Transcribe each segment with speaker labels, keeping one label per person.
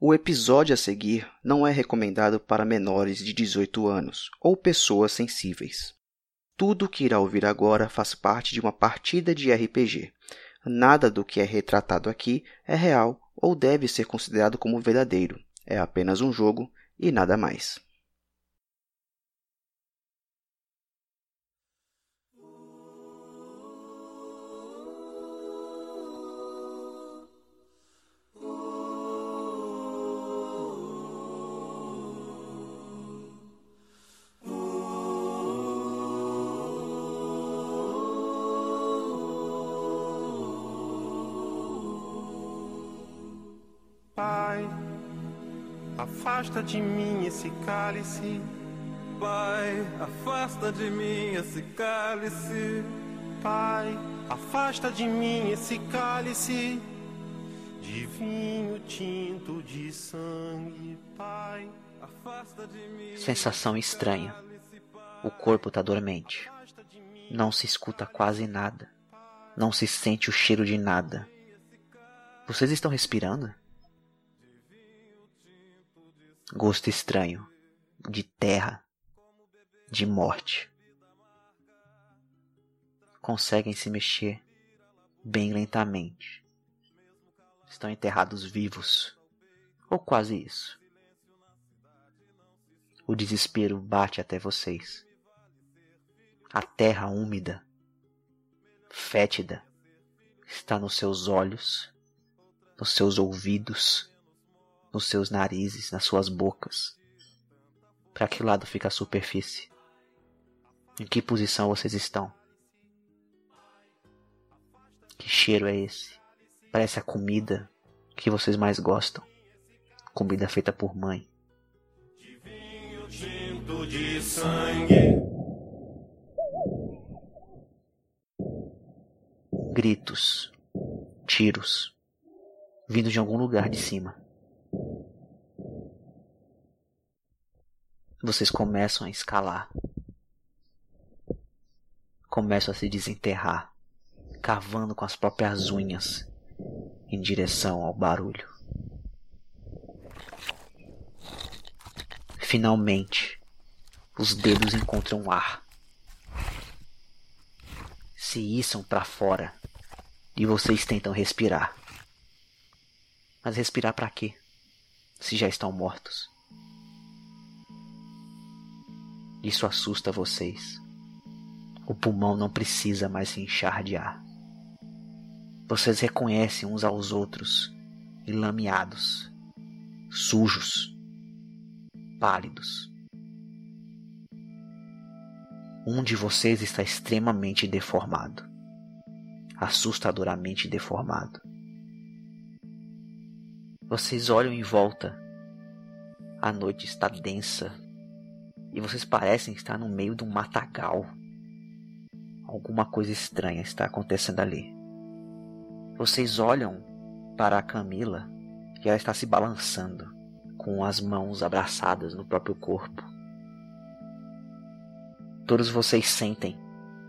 Speaker 1: O episódio a seguir não é recomendado para menores de 18 anos ou pessoas sensíveis. Tudo o que irá ouvir agora faz parte de uma partida de RPG. Nada do que é retratado aqui é real ou deve ser considerado como verdadeiro. É apenas um jogo e nada mais.
Speaker 2: Afasta de mim esse cálice.
Speaker 3: Pai, afasta de mim esse cálice.
Speaker 2: Pai, afasta de mim esse cálice de vinho tinto de sangue. Pai, afasta de mim.
Speaker 4: Sensação estranha. O corpo está dormente. Não se escuta quase nada. Não se sente o cheiro de nada. Vocês estão respirando? Gosto estranho de terra, de morte. Conseguem se mexer bem lentamente. Estão enterrados vivos, ou quase isso. O desespero bate até vocês. A terra úmida, fétida, está nos seus olhos, nos seus ouvidos nos seus narizes, nas suas bocas. Para que lado fica a superfície? Em que posição vocês estão? Que cheiro é esse? Parece a comida que vocês mais gostam. Comida feita por mãe.
Speaker 2: De vinho tinto de sangue.
Speaker 4: Gritos, tiros, vindo de algum lugar de cima. Vocês começam a escalar. Começam a se desenterrar, cavando com as próprias unhas em direção ao barulho. Finalmente, os dedos encontram ar. Se içam para fora e vocês tentam respirar. Mas respirar para quê? Se já estão mortos. Isso assusta vocês. O pulmão não precisa mais se inchar de ar. Vocês reconhecem uns aos outros, enlameados, sujos, pálidos. Um de vocês está extremamente deformado, assustadoramente deformado. Vocês olham em volta. A noite está densa e vocês parecem estar no meio de um matagal. Alguma coisa estranha está acontecendo ali. Vocês olham para a Camila e ela está se balançando, com as mãos abraçadas no próprio corpo. Todos vocês sentem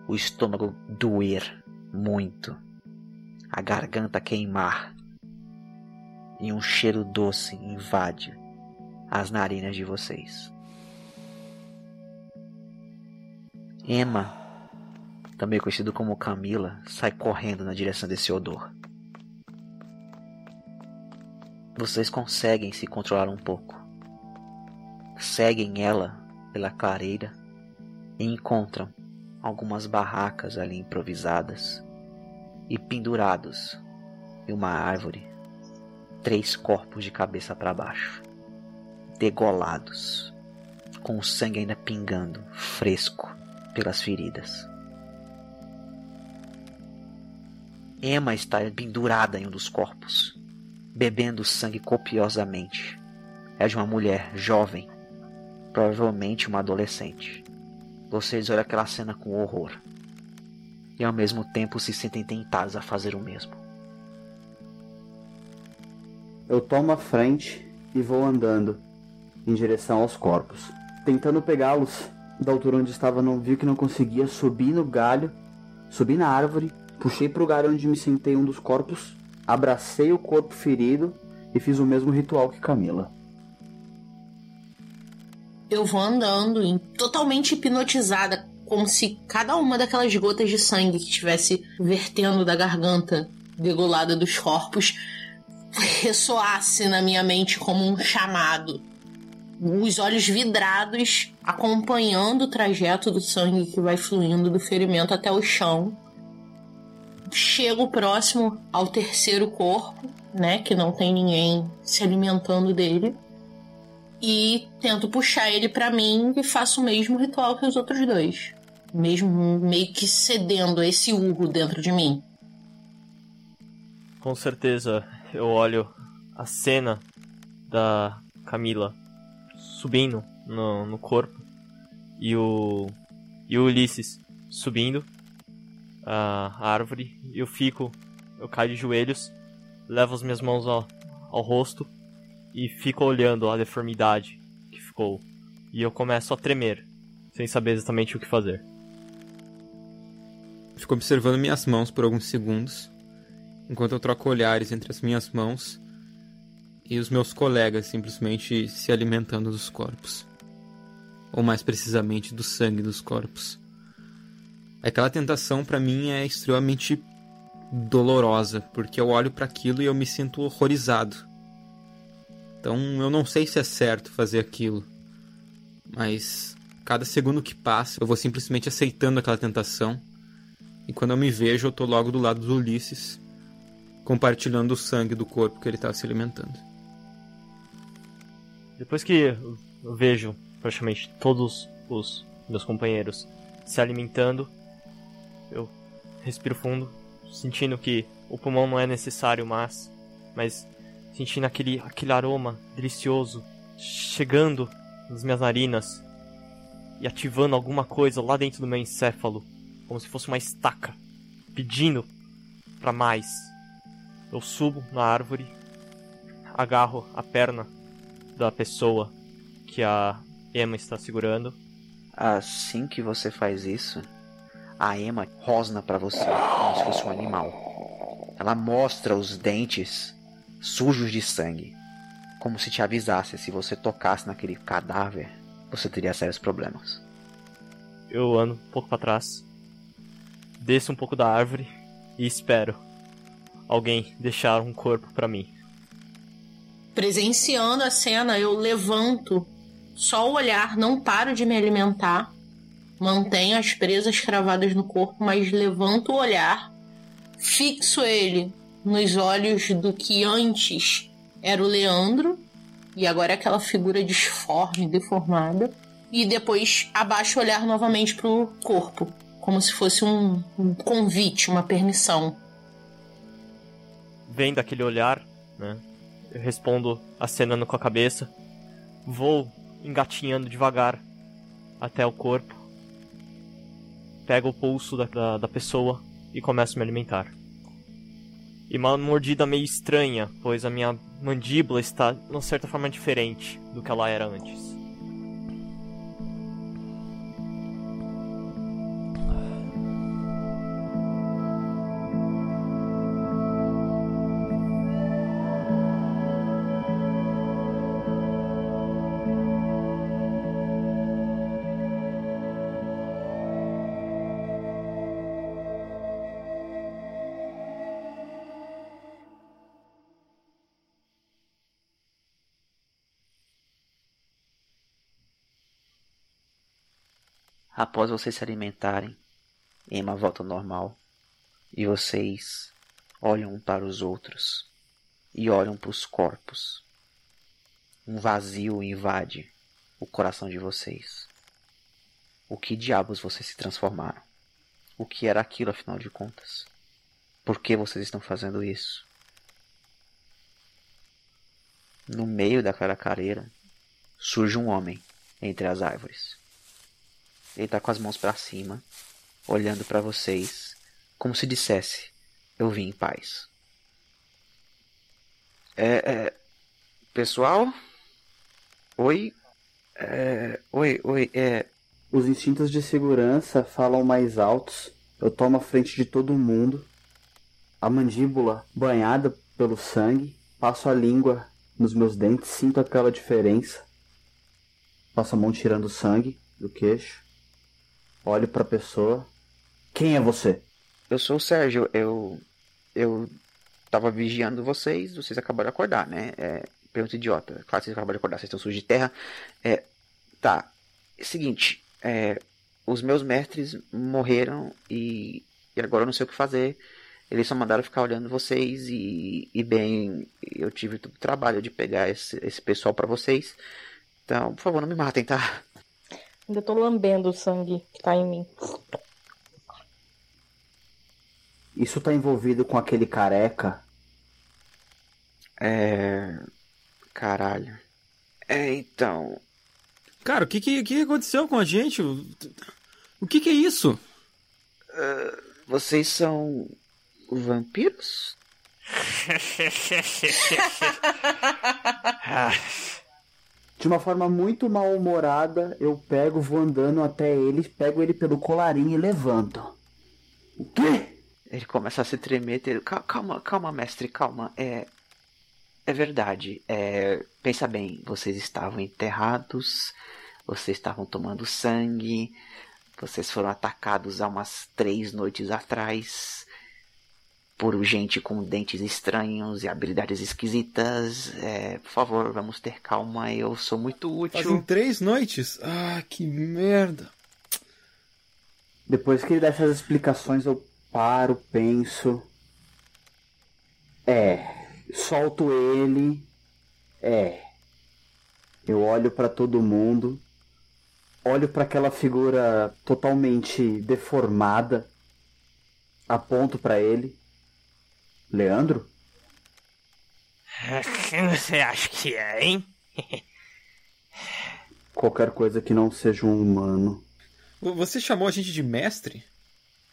Speaker 4: o estômago doer muito, a garganta queimar, e um cheiro doce invade as narinas de vocês. Emma, também conhecido como Camila, sai correndo na direção desse odor. Vocês conseguem se controlar um pouco. Seguem ela pela clareira e encontram algumas barracas ali improvisadas e pendurados em uma árvore, três corpos de cabeça para baixo, degolados, com o sangue ainda pingando, fresco pelas feridas. Emma está pendurada em um dos corpos, bebendo sangue copiosamente. É de uma mulher jovem, provavelmente uma adolescente. Vocês olham aquela cena com horror e ao mesmo tempo se sentem tentados a fazer o mesmo.
Speaker 5: Eu tomo a frente e vou andando em direção aos corpos, tentando pegá-los da altura onde estava, não viu que não conseguia subir no galho, subi na árvore, puxei para o galho onde me sentei um dos corpos, abracei o corpo ferido e fiz o mesmo ritual que Camila.
Speaker 6: Eu vou andando, totalmente hipnotizada, como se cada uma daquelas gotas de sangue que estivesse vertendo da garganta degolada dos corpos ressoasse na minha mente como um chamado. Os olhos vidrados, acompanhando o trajeto do sangue que vai fluindo do ferimento até o chão. Chego próximo ao terceiro corpo, né? Que não tem ninguém se alimentando dele e tento puxar ele pra mim e faço o mesmo ritual que os outros dois. Mesmo meio que cedendo a esse urro dentro de mim.
Speaker 7: Com certeza eu olho a cena da Camila subindo no, no corpo e o, e o Ulisses subindo a árvore eu fico, eu caio de joelhos, levo as minhas mãos ao, ao rosto e fico olhando a deformidade que ficou. E eu começo a tremer, sem saber exatamente o que fazer.
Speaker 8: Fico observando minhas mãos por alguns segundos, enquanto eu troco olhares entre as minhas mãos e os meus colegas simplesmente se alimentando dos corpos. Ou mais precisamente do sangue dos corpos. Aquela tentação para mim é extremamente dolorosa, porque eu olho para aquilo e eu me sinto horrorizado. Então eu não sei se é certo fazer aquilo, mas cada segundo que passa eu vou simplesmente aceitando aquela tentação. E quando eu me vejo, eu tô logo do lado do Ulisses, compartilhando o sangue do corpo que ele tava se alimentando.
Speaker 7: Depois que eu vejo praticamente todos os meus companheiros se alimentando, eu respiro fundo, sentindo que o pulmão não é necessário mais, mas sentindo aquele, aquele aroma delicioso chegando nas minhas narinas e ativando alguma coisa lá dentro do meu encéfalo, como se fosse uma estaca, pedindo para mais. Eu subo na árvore, agarro a perna da pessoa que a Emma está segurando.
Speaker 4: Assim que você faz isso, a Emma rosna pra você como se fosse um animal. Ela mostra os dentes sujos de sangue, como se te avisasse se você tocasse naquele cadáver, você teria sérios problemas.
Speaker 7: Eu ando um pouco para trás, desço um pouco da árvore e espero alguém deixar um corpo para mim.
Speaker 6: Presenciando a cena, eu levanto só o olhar, não paro de me alimentar. Mantenho as presas cravadas no corpo, mas levanto o olhar, fixo ele nos olhos do que antes era o Leandro, e agora é aquela figura disforme, deformada, e depois abaixo o olhar novamente pro corpo, como se fosse um, um convite, uma permissão.
Speaker 7: Vendo aquele olhar, né? Eu respondo acenando com a cabeça. Vou engatinhando devagar até o corpo. Pego o pulso da, da, da pessoa e começo a me alimentar. E uma mordida meio estranha, pois a minha mandíbula está, de certa forma, diferente do que ela era antes.
Speaker 4: Após vocês se alimentarem, Emma volta ao normal e vocês olham um para os outros e olham para os corpos. Um vazio invade o coração de vocês. O que diabos vocês se transformaram? O que era aquilo afinal de contas? Por que vocês estão fazendo isso? No meio daquela careira surge um homem entre as árvores. Ele tá com as mãos para cima, olhando para vocês, como se dissesse: Eu vim em paz. É, é. Pessoal? Oi? É. Oi, oi, é.
Speaker 5: Os instintos de segurança falam mais altos. Eu tomo a frente de todo mundo. A mandíbula banhada pelo sangue. passo a língua nos meus dentes, sinto aquela diferença. Passo a mão tirando sangue do queixo. Olho pra pessoa. Quem é você?
Speaker 4: Eu sou o Sérgio, eu. Eu tava vigiando vocês, vocês acabaram de acordar, né? É, pergunta idiota. Claro que vocês acabaram de acordar, vocês estão sujos de terra. É, tá. É seguinte, é, os meus mestres morreram e, e agora eu não sei o que fazer. Eles só mandaram ficar olhando vocês e, e bem, eu tive o trabalho de pegar esse, esse pessoal pra vocês. Então, por favor, não me matem, tá?
Speaker 9: Ainda tô lambendo o sangue que tá em mim.
Speaker 5: Isso tá envolvido com aquele careca?
Speaker 4: É. Caralho. É, então.
Speaker 8: Cara, o que, que, que aconteceu com a gente? O, o que, que é isso?
Speaker 4: Vocês são. vampiros?
Speaker 5: De uma forma muito mal-humorada, eu pego, vou andando até ele, pego ele pelo colarinho e levanto. O quê?
Speaker 4: Ele começa a se tremer. ter- Cal- Calma, calma, mestre, calma. É. É verdade. É. Pensa bem, vocês estavam enterrados, vocês estavam tomando sangue, vocês foram atacados há umas três noites atrás por gente com dentes estranhos e habilidades esquisitas. É, por favor, vamos ter calma, eu sou muito útil.
Speaker 8: Fazem três noites? Ah, que merda.
Speaker 5: Depois que ele dá essas explicações, eu paro, penso. É, solto ele. É. Eu olho pra todo mundo. Olho pra aquela figura totalmente deformada. Aponto pra ele. Leandro?
Speaker 10: Quem você acha que é, hein?
Speaker 5: Qualquer coisa que não seja um humano.
Speaker 8: Você chamou a gente de mestre?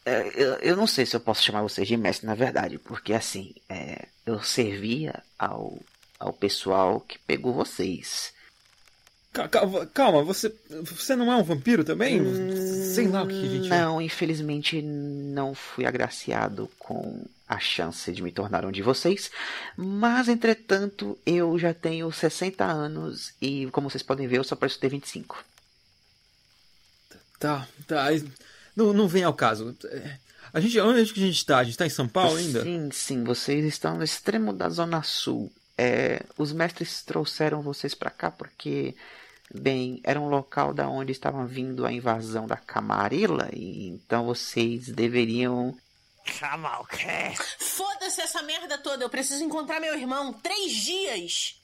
Speaker 4: É, eu, eu não sei se eu posso chamar vocês de mestre, na verdade, porque assim, é, eu servia ao, ao pessoal que pegou vocês.
Speaker 8: Ca- Calma, você, você não é um vampiro também? Sei lá o que a gente é.
Speaker 4: Não, infelizmente não fui agraciado com a chance de me tornar um de vocês, mas entretanto eu já tenho 60 anos e, como vocês podem ver, eu só preciso ter 25.
Speaker 8: Tá, tá. Não, não vem ao caso. É, A gente, onde que a gente tá? A gente tá em São Paulo ainda?
Speaker 4: Sim, sim, vocês estão no extremo da Zona Sul. É, os mestres trouxeram vocês pra cá porque, bem, era um local da onde estava vindo a invasão da Camarilla, e então vocês deveriam.
Speaker 10: Calma, o quê?
Speaker 6: Foda-se essa merda toda, eu preciso encontrar meu irmão. Três dias!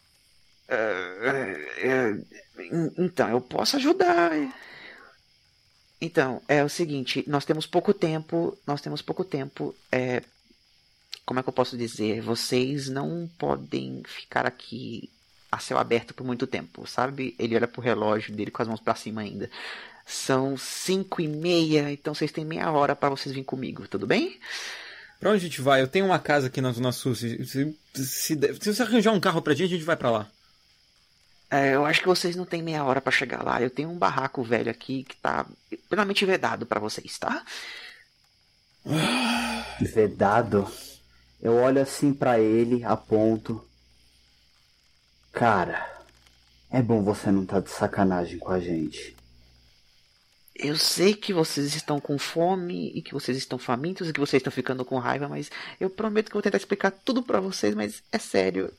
Speaker 4: É, é, en- então, eu posso ajudar. Então, é o seguinte, nós temos pouco tempo, nós temos pouco tempo. É, como é que eu posso dizer? Vocês não podem ficar aqui a céu aberto por muito tempo, sabe? Ele olha pro relógio dele com as mãos pra cima ainda. São cinco e meia, então vocês têm meia hora pra vocês virem comigo, tudo bem?
Speaker 8: Pra onde a gente vai? Eu tenho uma casa aqui na Zona Sul. Se, se, se, se você arranjar um carro pra gente, a gente vai pra lá.
Speaker 4: É, eu acho que vocês não têm meia hora pra chegar lá. Eu tenho um barraco velho aqui que tá plenamente vedado pra vocês, tá?
Speaker 5: Vedado. Eu olho assim pra ele, aponto. Cara, é bom você não tá de sacanagem com a gente.
Speaker 4: Eu sei que vocês estão com fome e que vocês estão famintos e que vocês estão ficando com raiva, mas eu prometo que eu vou tentar explicar tudo pra vocês, mas é sério.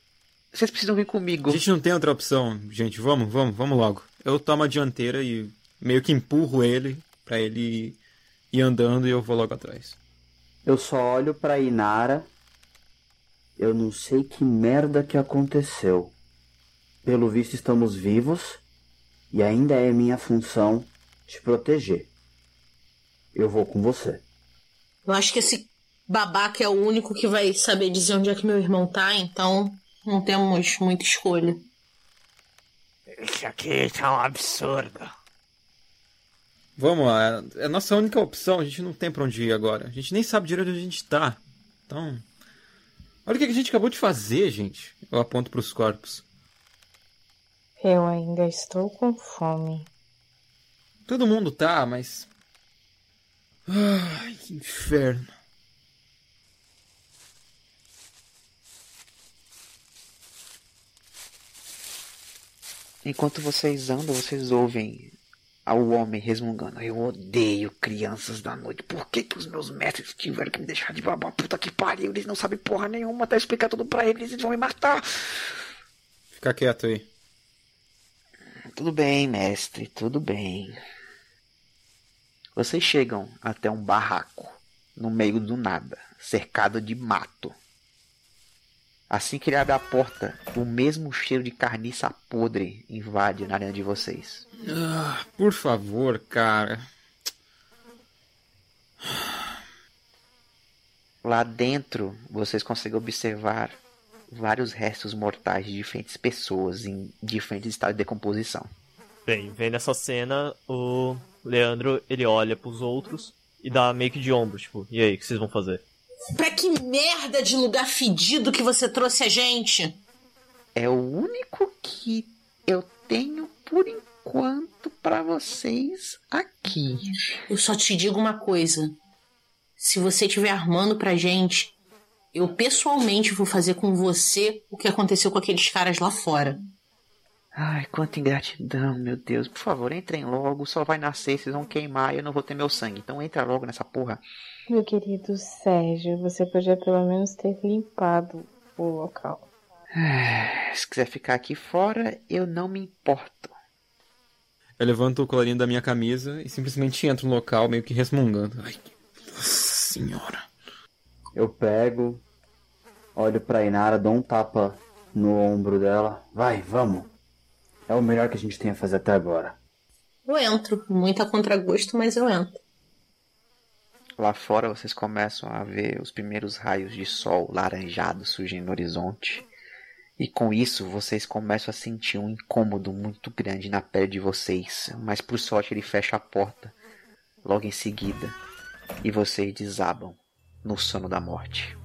Speaker 4: Vocês precisam vir comigo.
Speaker 8: A gente não tem outra opção, gente. Vamos, vamos, vamos logo. Eu tomo a dianteira e meio que empurro ele pra ele ir andando e eu vou logo atrás.
Speaker 5: Eu só olho pra Inara. Eu não sei que merda que aconteceu. Pelo visto estamos vivos e ainda é minha função te proteger. Eu vou com você.
Speaker 6: Eu acho que esse babaca é o único que vai saber dizer onde é que meu irmão tá, então não temos muita escolha.
Speaker 10: Isso aqui tá um absurdo.
Speaker 8: Vamos lá, é a nossa única opção. A gente não tem pra onde ir agora. A gente nem sabe direito onde a gente tá. Então. Olha o que a gente acabou de fazer, gente. Eu aponto pros corpos.
Speaker 9: Eu ainda estou com fome.
Speaker 8: Todo mundo tá, mas. Ai, que inferno.
Speaker 4: Enquanto vocês andam, vocês ouvem ao homem resmungando. Eu odeio crianças da noite. Por que, que os meus mestres tiveram que me deixar de babá? Puta que pariu, eles não sabem porra nenhuma. Tá explicar tudo pra eles, eles vão me matar.
Speaker 8: Fica quieto aí.
Speaker 4: Tudo bem, mestre, tudo bem. Vocês chegam até um barraco, no meio do nada, cercado de mato. Assim que ele abre a porta, o mesmo cheiro de carniça podre invade na arena de vocês.
Speaker 8: Ah, por favor, cara.
Speaker 4: Lá dentro, vocês conseguem observar vários restos mortais de diferentes pessoas em diferentes estados de decomposição.
Speaker 7: Bem, vendo essa cena, o Leandro ele olha pros outros e dá meio que de ombro, tipo, e aí, o que vocês vão fazer?
Speaker 6: Pra que merda de lugar fedido que você trouxe a gente?
Speaker 4: É o único que eu tenho por enquanto pra vocês aqui.
Speaker 6: Eu só te digo uma coisa. Se você estiver armando pra gente, eu pessoalmente vou fazer com você o que aconteceu com aqueles caras lá fora.
Speaker 4: Ai, quanta ingratidão, meu Deus. Por favor, entrem logo. Só vai nascer, vocês vão queimar e eu não vou ter meu sangue. Então entra logo nessa porra.
Speaker 9: Meu querido Sérgio, você podia pelo menos ter limpado o local.
Speaker 4: Ah, Se quiser ficar aqui fora, eu não me importo.
Speaker 8: Eu levanto o colarinho da minha camisa e simplesmente entro no local meio que resmungando. Ai, nossa senhora.
Speaker 5: Eu pego, olho pra Inara, dou um tapa no ombro dela. Vai, vamos. É o melhor que a gente tem a fazer até agora.
Speaker 6: Eu entro, muito a contragosto, mas eu entro.
Speaker 4: Lá fora vocês começam a ver os primeiros raios de sol laranjados surgindo no horizonte. E com isso vocês começam a sentir um incômodo muito grande na pele de vocês. Mas por sorte ele fecha a porta logo em seguida. E vocês desabam no sono da morte.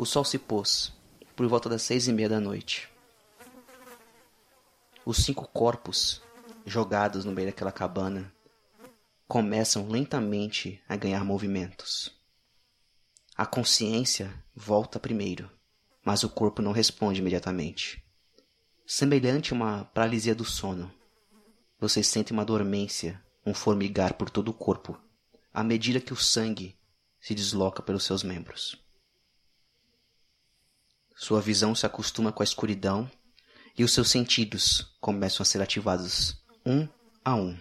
Speaker 4: O sol se pôs, por volta das seis e meia da noite. Os cinco corpos, jogados no meio daquela cabana, começam lentamente a ganhar movimentos. A consciência volta primeiro, mas o corpo não responde imediatamente. Semelhante a uma paralisia do sono, vocês sentem uma dormência, um formigar por todo o corpo, à medida que o sangue se desloca pelos seus membros. Sua visão se acostuma com a escuridão e os seus sentidos começam a ser ativados um a um.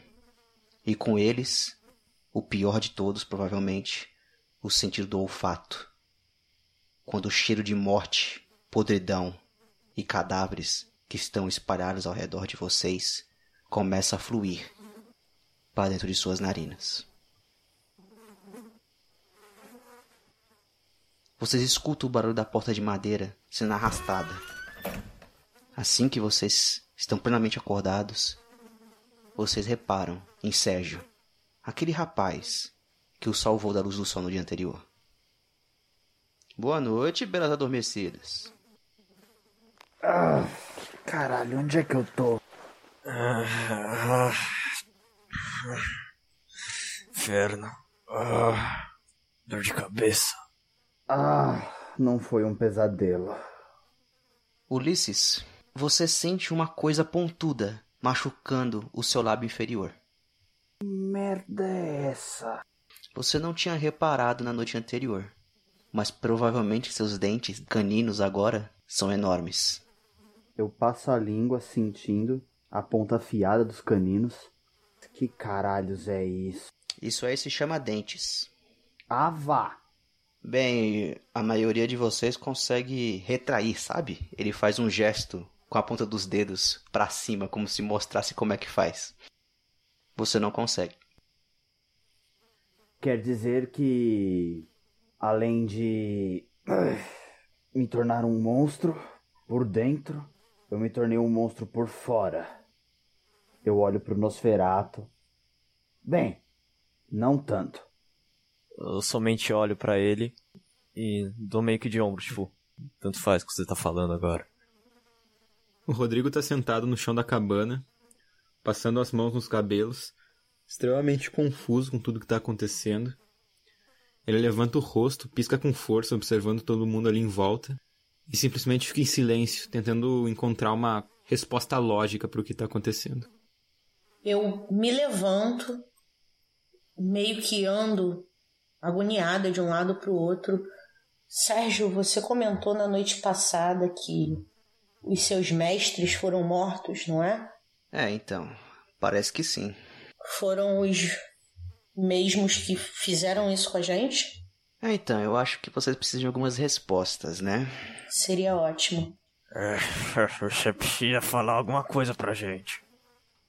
Speaker 4: E com eles, o pior de todos, provavelmente, o sentido do olfato. Quando o cheiro de morte, podridão e cadáveres que estão espalhados ao redor de vocês começa a fluir para dentro de suas narinas. Vocês escutam o barulho da porta de madeira sendo arrastada. Assim que vocês estão plenamente acordados, vocês reparam em Sérgio, aquele rapaz que o salvou da luz do sol no dia anterior. Boa noite, belas adormecidas.
Speaker 5: Ah, caralho, onde é que eu tô?
Speaker 10: Inferno. Ah, dor de cabeça.
Speaker 5: Ah, não foi um pesadelo.
Speaker 1: Ulisses, você sente uma coisa pontuda machucando o seu lábio inferior.
Speaker 5: Que merda é essa?
Speaker 1: Você não tinha reparado na noite anterior, mas provavelmente seus dentes caninos agora são enormes.
Speaker 5: Eu passo a língua sentindo a ponta afiada dos caninos. Que caralhos é isso?
Speaker 1: Isso aí se chama dentes.
Speaker 5: Ah, vá!
Speaker 1: Bem, a maioria de vocês consegue retrair, sabe? Ele faz um gesto com a ponta dos dedos pra cima, como se mostrasse como é que faz. Você não consegue.
Speaker 5: Quer dizer que, além de me tornar um monstro por dentro, Eu me tornei um monstro por fora. Eu olho pro Nosferato. Bem, não tanto.
Speaker 7: Eu somente olho pra ele e dou meio que de ombro, tipo, tanto faz o que você tá falando agora.
Speaker 8: O Rodrigo tá sentado no chão da cabana, passando as mãos nos cabelos, extremamente confuso com tudo que tá acontecendo. Ele levanta o rosto, pisca com força, observando todo mundo ali em volta, e simplesmente fica em silêncio, tentando encontrar uma resposta lógica para o que tá acontecendo.
Speaker 6: Eu me levanto, meio que ando agoniada de um lado para o outro. Sérgio, você comentou na noite passada que os seus mestres foram mortos, não é?
Speaker 1: É, então, parece que sim.
Speaker 6: Foram os mesmos que fizeram isso com a gente?
Speaker 1: É, então, eu acho que vocês precisam de algumas respostas, né?
Speaker 6: Seria ótimo.
Speaker 10: É, você precisa falar alguma coisa pra gente.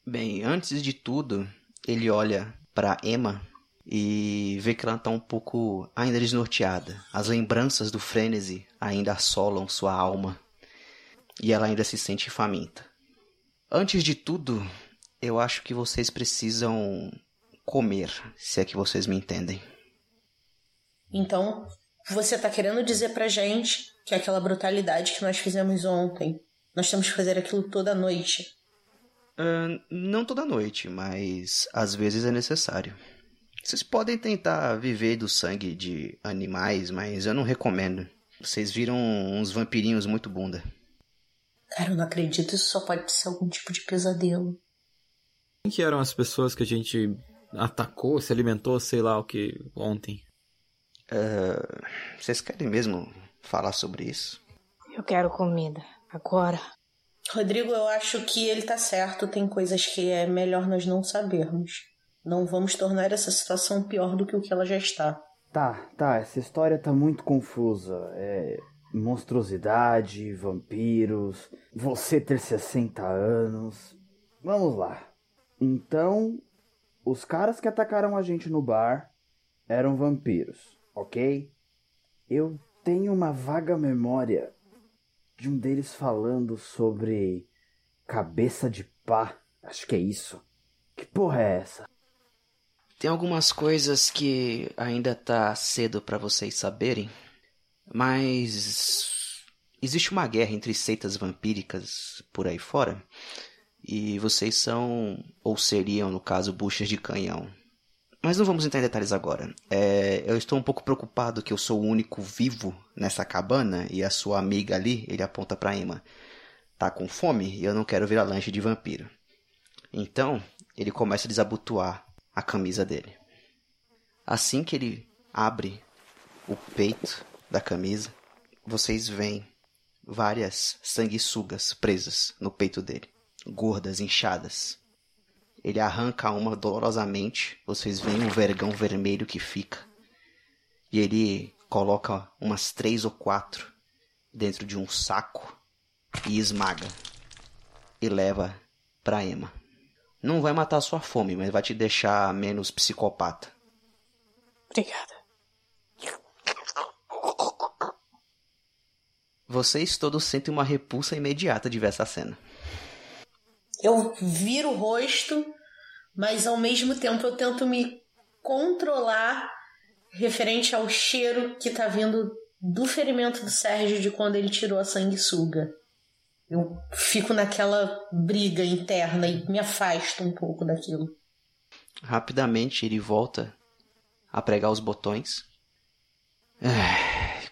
Speaker 1: Bem, antes de tudo, ele olha para Emma e vê que ela tá um pouco ainda desnorteada. As lembranças do frenesi ainda assolam sua alma e ela ainda se sente faminta. Antes de tudo, eu acho que vocês precisam comer, se é que vocês me entendem.
Speaker 6: Então, você tá querendo dizer pra gente que aquela brutalidade que nós fizemos ontem, nós temos que fazer aquilo toda noite.
Speaker 1: Uh, não toda noite, mas às vezes é necessário. Vocês podem tentar viver do sangue de animais, mas eu não recomendo. Vocês viram uns vampirinhos muito bunda.
Speaker 6: Cara, eu não acredito, isso só pode ser algum tipo de pesadelo.
Speaker 8: Quem que eram as pessoas que a gente atacou, se alimentou, sei lá o que, ontem?
Speaker 1: Uh, vocês querem mesmo falar sobre isso?
Speaker 9: Eu quero comida. Agora.
Speaker 6: Rodrigo, eu acho que ele tá certo. Tem coisas que é melhor nós não sabermos. Não vamos tornar essa situação pior do que o que ela já está.
Speaker 5: Tá, tá, essa história tá muito confusa. É. Monstruosidade, vampiros, você ter 60 anos. Vamos lá. Então, os caras que atacaram a gente no bar eram vampiros, ok? Eu tenho uma vaga memória de um deles falando sobre cabeça de pá. Acho que é isso. Que porra é essa?
Speaker 1: Tem algumas coisas que ainda tá cedo para vocês saberem, mas existe uma guerra entre seitas vampíricas por aí fora, e vocês são, ou seriam, no caso, buchas de canhão. Mas não vamos entrar em detalhes agora. É, eu estou um pouco preocupado que eu sou o único vivo nessa cabana e a sua amiga ali, ele aponta para Emma, tá com fome e eu não quero virar lanche de vampiro. Então, ele começa a desabotoar a camisa dele. Assim que ele abre o peito da camisa, vocês veem várias sanguessugas presas no peito dele, gordas, inchadas. Ele arranca uma dolorosamente, vocês veem um vergão vermelho que fica. E ele coloca umas três ou quatro dentro de um saco e esmaga. E leva para Emma. Não vai matar sua fome, mas vai te deixar menos psicopata.
Speaker 9: Obrigada.
Speaker 1: Vocês todos sentem uma repulsa imediata de ver essa cena.
Speaker 6: Eu viro o rosto, mas ao mesmo tempo eu tento me controlar referente ao cheiro que tá vindo do ferimento do Sérgio de quando ele tirou a sanguessuga. Eu fico naquela briga interna e me afasto um pouco daquilo.
Speaker 1: Rapidamente ele volta a pregar os botões.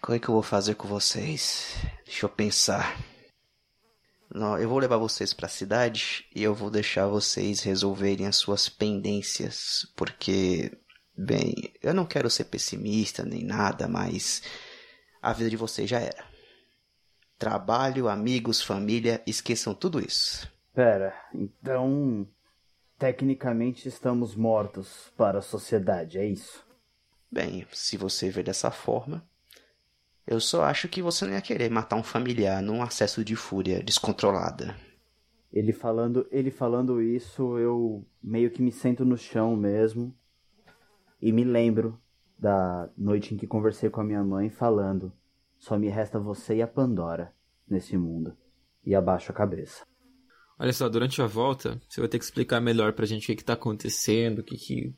Speaker 1: Como é que eu vou fazer com vocês? Deixa eu pensar. Não, eu vou levar vocês para a cidade e eu vou deixar vocês resolverem as suas pendências, porque, bem, eu não quero ser pessimista nem nada, mas a vida de vocês já era. Trabalho, amigos, família, esqueçam tudo isso.
Speaker 5: Pera, então. Tecnicamente estamos mortos para a sociedade, é isso?
Speaker 1: Bem, se você ver dessa forma, eu só acho que você não ia querer matar um familiar num acesso de fúria descontrolada.
Speaker 5: Ele falando, ele falando isso, eu meio que me sento no chão mesmo e me lembro da noite em que conversei com a minha mãe falando: só me resta você e a Pandora nesse mundo. e abaixo a cabeça.
Speaker 8: Olha só, durante a volta, você vai ter que explicar melhor pra gente o que, que tá acontecendo, o que que.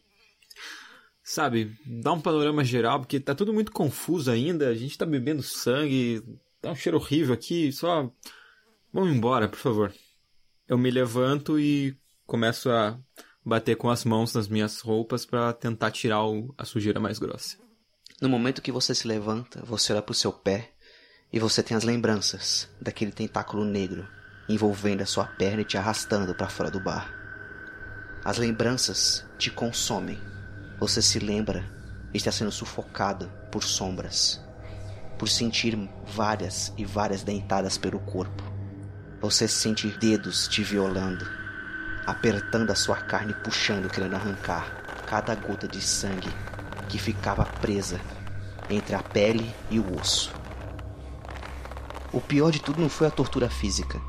Speaker 8: Sabe, dá um panorama geral, porque tá tudo muito confuso ainda, a gente tá bebendo sangue, tá um cheiro horrível aqui, só. Vamos embora, por favor. Eu me levanto e começo a bater com as mãos nas minhas roupas para tentar tirar o- a sujeira mais grossa.
Speaker 1: No momento que você se levanta, você olha pro seu pé e você tem as lembranças daquele tentáculo negro envolvendo a sua perna e te arrastando para fora do bar. As lembranças te consomem. Você se lembra e está sendo sufocado por sombras, por sentir várias e várias dentadas pelo corpo. Você sente dedos te violando, apertando a sua carne e puxando, querendo arrancar cada gota de sangue que ficava presa entre a pele e o osso. O pior de tudo não foi a tortura física,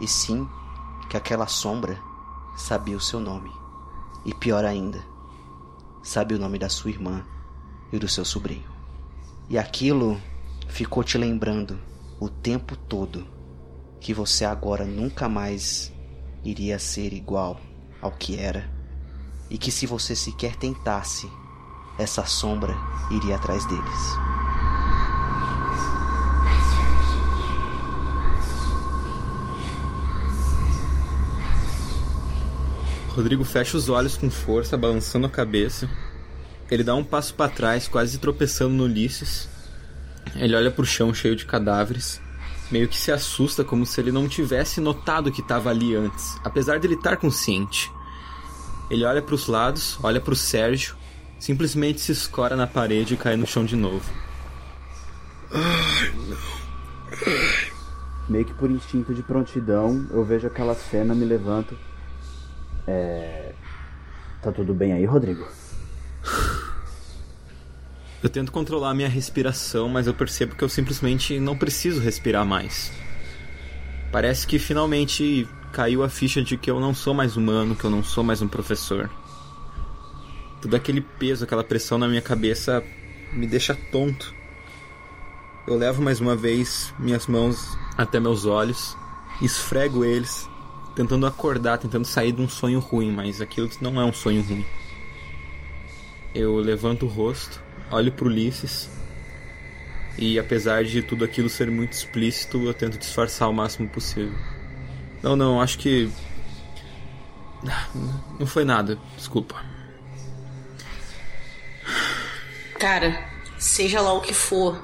Speaker 1: e sim que aquela sombra sabia o seu nome. E pior ainda, sabe o nome da sua irmã e do seu sobrinho. E aquilo ficou te lembrando o tempo todo que você agora nunca mais iria ser igual ao que era, e que se você sequer tentasse, essa sombra iria atrás deles.
Speaker 8: Rodrigo fecha os olhos com força, balançando a cabeça. Ele dá um passo para trás, quase tropeçando no Ulisses. Ele olha pro chão cheio de cadáveres, meio que se assusta como se ele não tivesse notado que estava ali antes, apesar de ele estar consciente. Ele olha para os lados, olha pro Sérgio, simplesmente se escora na parede e cai no chão de novo.
Speaker 5: Meio que por instinto de prontidão, eu vejo aquela cena, me levanto. É. Tá tudo bem aí, Rodrigo?
Speaker 8: Eu tento controlar a minha respiração, mas eu percebo que eu simplesmente não preciso respirar mais. Parece que finalmente caiu a ficha de que eu não sou mais humano, que eu não sou mais um professor. Todo aquele peso, aquela pressão na minha cabeça me deixa tonto. Eu levo mais uma vez minhas mãos até meus olhos, esfrego eles, tentando acordar, tentando sair de um sonho ruim, mas aquilo não é um sonho ruim. Eu levanto o rosto, olho pro Ulisses e apesar de tudo aquilo ser muito explícito, eu tento disfarçar o máximo possível. Não, não, acho que não foi nada, desculpa.
Speaker 6: Cara, seja lá o que for,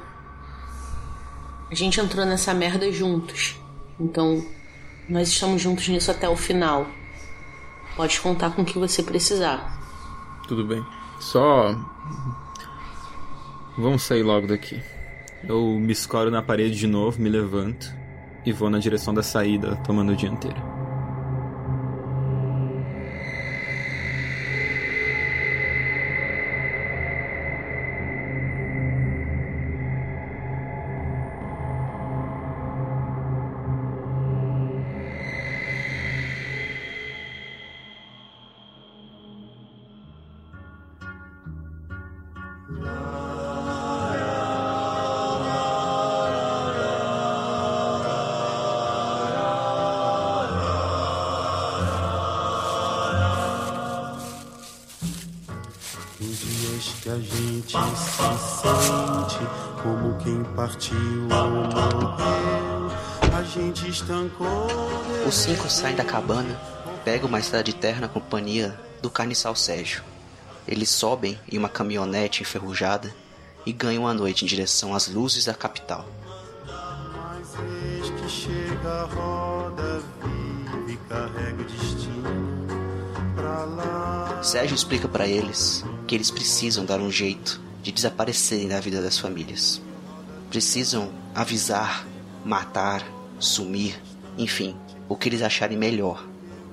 Speaker 6: a gente entrou nessa merda juntos. Então, nós estamos juntos nisso até o final. Pode contar com o que você precisar.
Speaker 8: Tudo bem. Só vamos sair logo daqui. Eu me escoro na parede de novo, me levanto e vou na direção da saída, tomando a dianteira.
Speaker 2: Sente como quem partiu ou morreu, a gente estancou.
Speaker 1: Os cinco saem da cabana, pegam uma estrada de terra na companhia do carniçal Sérgio. Eles sobem em uma caminhonete enferrujada e ganham a noite em direção às luzes da capital.
Speaker 2: Mas eis que chega a roda viva e carrega o destino pra lá.
Speaker 1: Sérgio explica para eles que eles precisam dar um jeito de desaparecerem da vida das famílias. Precisam avisar, matar, sumir, enfim, o que eles acharem melhor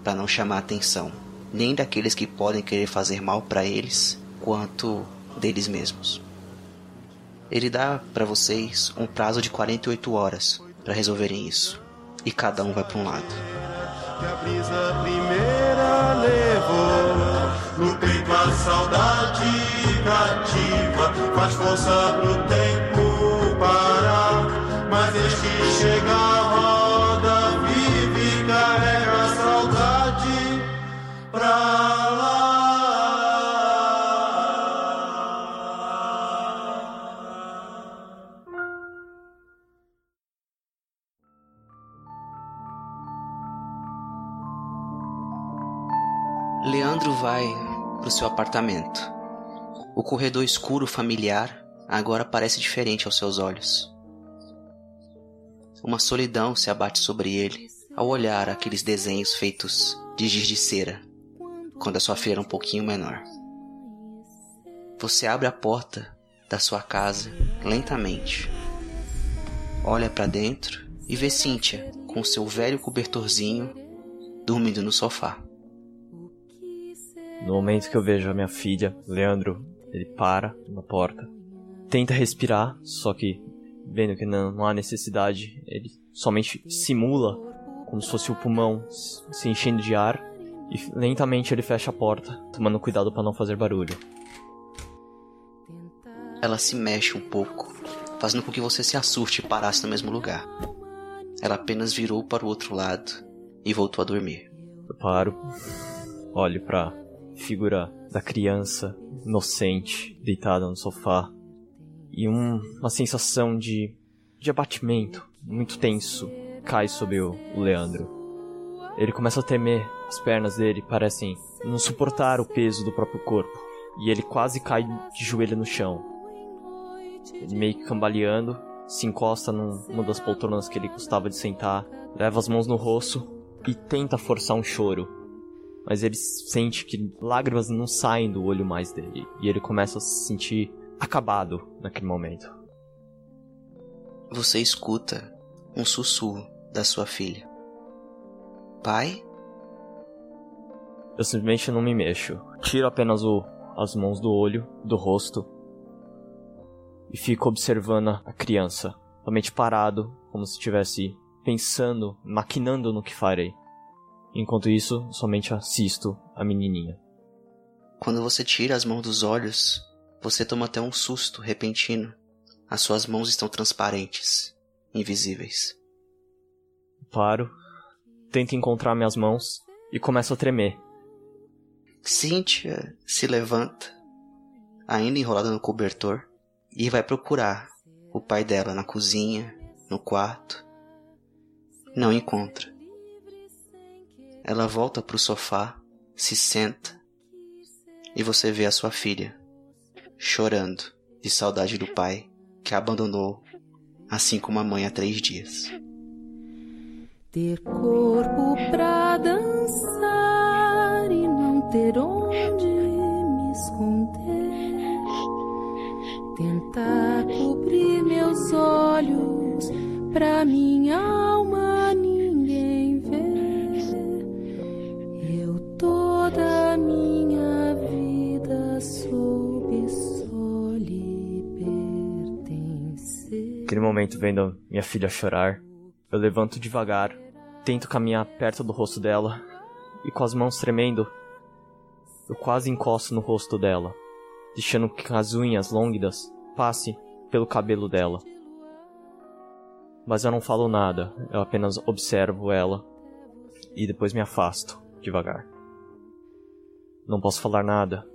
Speaker 1: para não chamar atenção nem daqueles que podem querer fazer mal para eles, quanto deles mesmos. Ele dá para vocês um prazo de 48 horas para resolverem isso, e cada um vai para um lado
Speaker 2: a saudade cativa faz força pro tempo parar. Mas este chega a roda, vive e carrega a saudade pra lá.
Speaker 1: Leandro vai para o seu apartamento. O corredor escuro familiar agora parece diferente aos seus olhos. Uma solidão se abate sobre ele ao olhar aqueles desenhos feitos de giz de cera, quando a sua filha era um pouquinho menor. Você abre a porta da sua casa lentamente. Olha para dentro e vê Cíntia com seu velho cobertorzinho dormindo no sofá.
Speaker 7: No momento que eu vejo a minha filha, Leandro, ele para na porta, tenta respirar, só que vendo que não, não há necessidade, ele somente simula como se fosse o pulmão se enchendo de ar e lentamente ele fecha a porta, tomando cuidado para não fazer barulho.
Speaker 1: Ela se mexe um pouco, fazendo com que você se assuste e parasse no mesmo lugar. Ela apenas virou para o outro lado e voltou a dormir.
Speaker 7: Eu paro, olho para figura da criança inocente deitada no sofá e um, uma sensação de, de abatimento muito tenso cai sobre o, o Leandro. Ele começa a temer, as pernas dele parecem não suportar o peso do próprio corpo e ele quase cai de joelho no chão. Ele meio que cambaleando, se encosta num, numa das poltronas que ele gostava de sentar, leva as mãos no rosto e tenta forçar um choro. Mas ele sente que lágrimas não saem do olho mais dele e ele começa a se sentir acabado naquele momento.
Speaker 1: Você escuta um sussurro da sua filha. Pai?
Speaker 7: Eu simplesmente não me mexo. Tiro apenas o, as mãos do olho, do rosto, e fico observando a criança, somente parado, como se estivesse pensando, maquinando no que farei. Enquanto isso, somente assisto a menininha.
Speaker 1: Quando você tira as mãos dos olhos, você toma até um susto repentino. As suas mãos estão transparentes, invisíveis.
Speaker 7: Paro, tento encontrar minhas mãos e começo a tremer.
Speaker 1: Cynthia se levanta, ainda enrolada no cobertor, e vai procurar o pai dela na cozinha, no quarto. Não encontra. Ela volta para o sofá, se senta e você vê a sua filha chorando de saudade do pai que a abandonou, assim como a mãe há três dias.
Speaker 11: Ter corpo pra dançar e não ter
Speaker 7: momento, vendo minha filha chorar, eu levanto devagar, tento caminhar perto do rosto dela e com as mãos tremendo, eu quase encosto no rosto dela, deixando que as unhas longas passe pelo cabelo dela. Mas eu não falo nada, eu apenas observo ela e depois me afasto devagar. Não posso falar nada,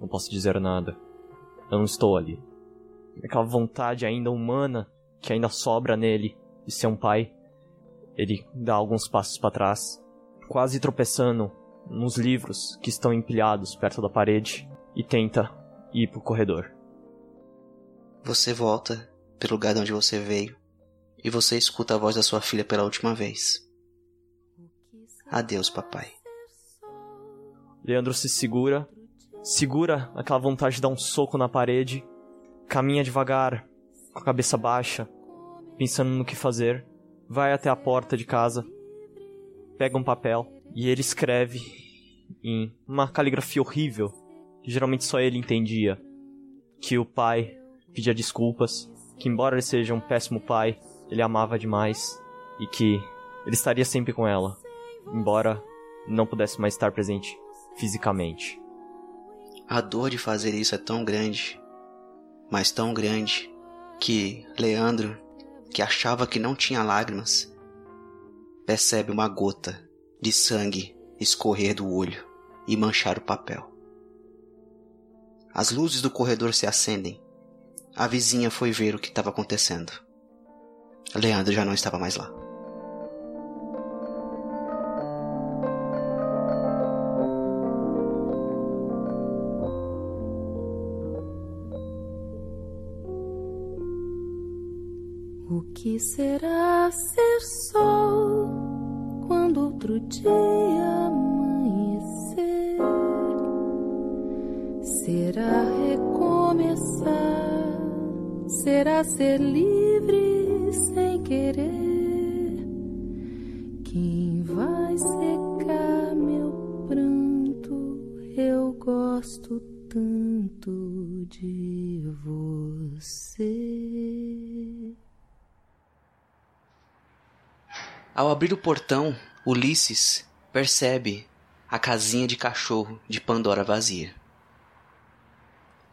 Speaker 7: não posso dizer nada. Eu não estou ali. Aquela vontade ainda humana que ainda sobra nele de ser um pai ele dá alguns passos para trás, quase tropeçando nos livros que estão empilhados perto da parede e tenta ir pro corredor.
Speaker 1: Você volta pelo lugar de onde você veio e você escuta a voz da sua filha pela última vez. Adeus, papai.
Speaker 7: Leandro se segura, segura aquela vontade de dar um soco na parede, caminha devagar, com a cabeça baixa, pensando no que fazer vai até a porta de casa, pega um papel e ele escreve em uma caligrafia horrível, que geralmente só ele entendia, que o pai pedia desculpas, que embora ele seja um péssimo pai, ele amava demais e que ele estaria sempre com ela, embora não pudesse mais estar presente fisicamente.
Speaker 1: A dor de fazer isso é tão grande, mas tão grande, que Leandro que achava que não tinha lágrimas, percebe uma gota de sangue escorrer do olho e manchar o papel. As luzes do corredor se acendem. A vizinha foi ver o que estava acontecendo. Leandro já não estava mais lá.
Speaker 11: Que será ser sol quando outro dia amanhecer? Será recomeçar? Será ser livre sem querer? Quem vai secar meu pranto? Eu gosto tanto de você.
Speaker 1: Ao abrir o portão, Ulisses percebe a casinha de cachorro de Pandora vazia.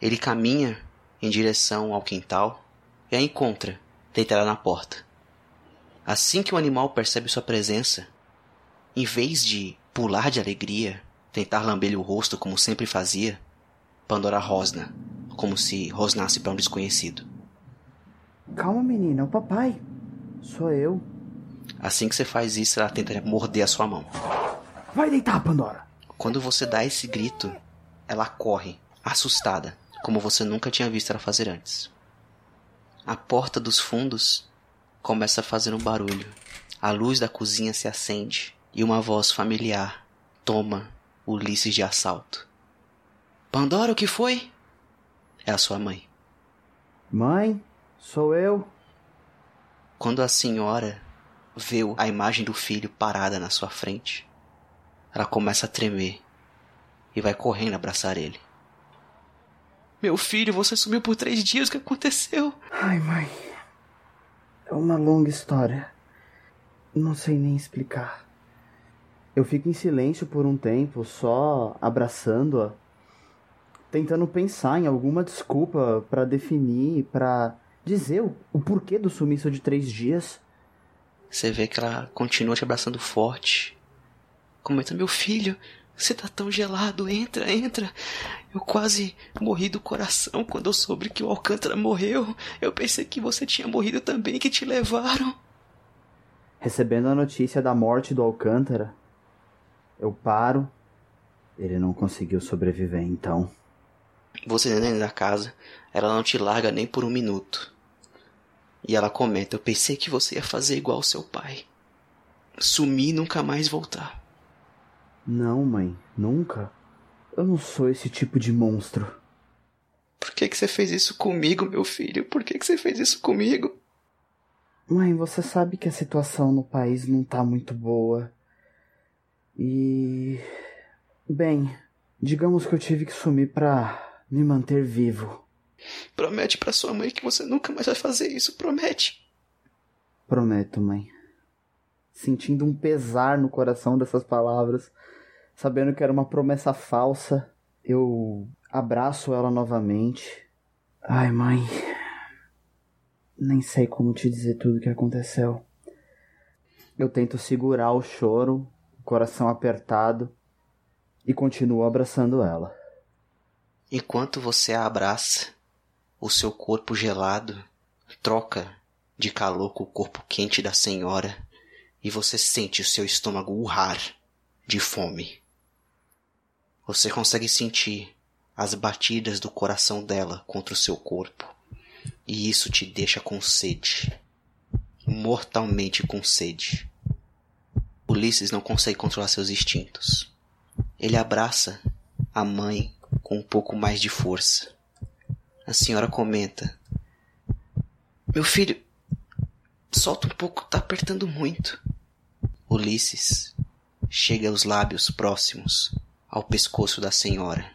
Speaker 1: Ele caminha em direção ao quintal e a encontra deitada na porta. Assim que o animal percebe sua presença, em vez de pular de alegria, tentar lamber-lhe o rosto como sempre fazia, Pandora rosna, como se rosnasse para um desconhecido.
Speaker 5: Calma, menina, é o papai. Sou eu.
Speaker 1: Assim que você faz isso, ela tenta morder a sua mão.
Speaker 5: Vai deitar, Pandora.
Speaker 1: Quando você dá esse grito, ela corre, assustada, como você nunca tinha visto ela fazer antes. A porta dos fundos começa a fazer um barulho. A luz da cozinha se acende e uma voz familiar toma Ulisses de assalto. Pandora, o que foi? É a sua mãe.
Speaker 5: Mãe, sou eu.
Speaker 1: Quando a senhora vê a imagem do filho parada na sua frente, ela começa a tremer e vai correndo abraçar ele. Meu filho, você sumiu por três dias, o que aconteceu?
Speaker 5: Ai, mãe. É uma longa história. Não sei nem explicar. Eu fico em silêncio por um tempo, só abraçando-a tentando pensar em alguma desculpa para definir, para dizer o, o, porquê do sumiço de três dias.
Speaker 1: Você vê que ela continua te abraçando forte. Comenta, meu filho, você tá tão gelado, entra, entra. Eu quase morri do coração quando eu soube que o Alcântara morreu. Eu pensei que você tinha morrido também, que te levaram.
Speaker 5: Recebendo a notícia da morte do Alcântara, eu paro. Ele não conseguiu sobreviver então.
Speaker 1: Você dentro da casa, ela não te larga nem por um minuto. E ela comenta: Eu pensei que você ia fazer igual ao seu pai. Sumir e nunca mais voltar.
Speaker 5: Não, mãe, nunca. Eu não sou esse tipo de monstro.
Speaker 1: Por que, que você fez isso comigo, meu filho? Por que, que você fez isso comigo?
Speaker 5: Mãe, você sabe que a situação no país não tá muito boa. E. Bem, digamos que eu tive que sumir pra me manter vivo.
Speaker 1: Promete para sua mãe que você nunca mais vai fazer isso, promete.
Speaker 5: Prometo, mãe. Sentindo um pesar no coração dessas palavras, sabendo que era uma promessa falsa, eu abraço ela novamente. Ai, mãe. Nem sei como te dizer tudo o que aconteceu. Eu tento segurar o choro, o coração apertado, e continuo abraçando ela.
Speaker 1: Enquanto você a abraça, o seu corpo gelado troca de calor com o corpo quente da senhora e você sente o seu estômago urrar de fome. Você consegue sentir as batidas do coração dela contra o seu corpo e isso te deixa com sede, mortalmente com sede. Ulisses não consegue controlar seus instintos. Ele abraça a mãe com um pouco mais de força. A senhora comenta: Meu filho, solta um pouco, tá apertando muito. Ulisses chega aos lábios próximos ao pescoço da senhora.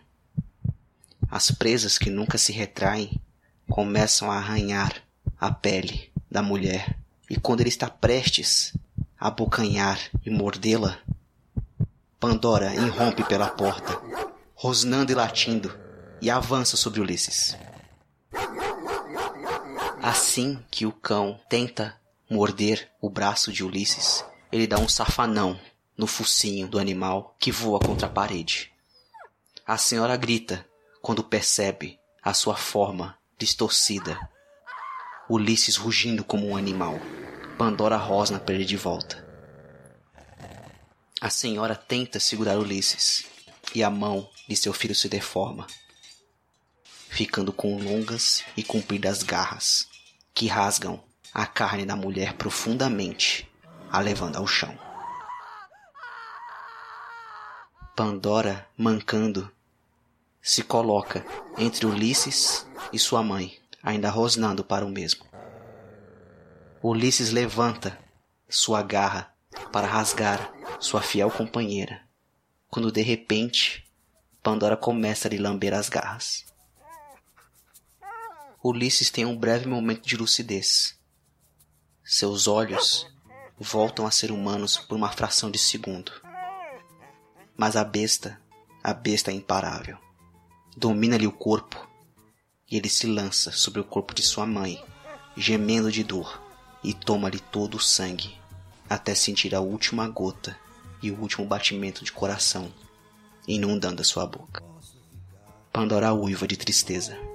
Speaker 1: As presas que nunca se retraem começam a arranhar a pele da mulher, e quando ele está prestes a abocanhar e mordê-la, Pandora irrompe pela porta rosnando e latindo, e avança sobre Ulisses. Assim que o cão tenta morder o braço de Ulisses, ele dá um safanão no focinho do animal que voa contra a parede. A senhora grita quando percebe a sua forma distorcida. Ulisses rugindo como um animal. Pandora rosna para ele de volta. A senhora tenta segurar Ulisses, e a mão de seu filho se deforma, ficando com longas e compridas garras que rasgam a carne da mulher profundamente, a levando ao chão. Pandora, mancando, se coloca entre Ulisses e sua mãe, ainda rosnando para o mesmo. Ulisses levanta sua garra para rasgar sua fiel companheira, quando de repente Pandora começa a lhe lamber as garras. Ulisses tem um breve momento de lucidez. Seus olhos voltam a ser humanos por uma fração de segundo. Mas a besta, a besta é imparável. Domina-lhe o corpo e ele se lança sobre o corpo de sua mãe, gemendo de dor, e toma-lhe todo o sangue, até sentir a última gota e o último batimento de coração inundando a sua boca. Pandora uiva de tristeza.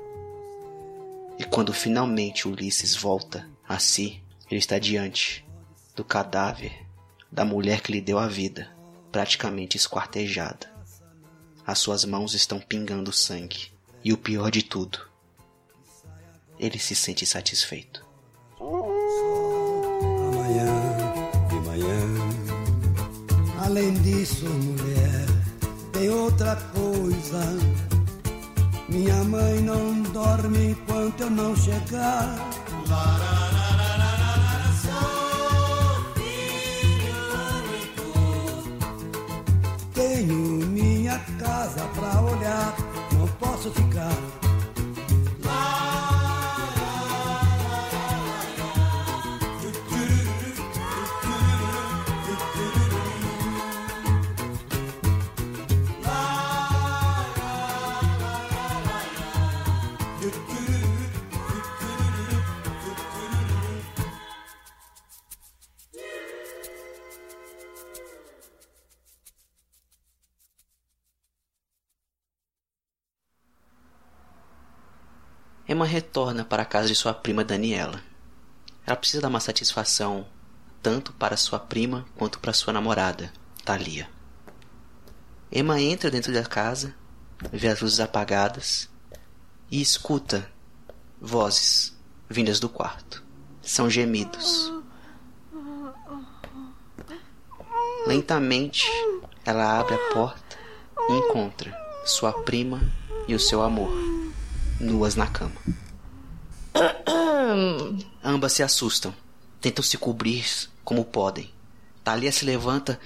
Speaker 1: E quando finalmente Ulisses volta a si, ele está diante do cadáver da mulher que lhe deu a vida, praticamente esquartejada. As suas mãos estão pingando sangue. E o pior de tudo, ele se sente satisfeito.
Speaker 12: Amanhã de manhã, além disso, mulher, tem outra coisa. Minha mãe não dorme enquanto eu não chegar. Tenho minha casa pra olhar, não posso ficar.
Speaker 1: Emma retorna para a casa de sua prima Daniela. Ela precisa dar uma satisfação tanto para sua prima quanto para sua namorada, Thalia. Emma entra dentro da casa, vê as luzes apagadas e escuta vozes vindas do quarto. São gemidos. Lentamente, ela abre a porta e encontra sua prima e o seu amor nuas na cama. Ambas se assustam, tentam se cobrir como podem. Thalia se levanta.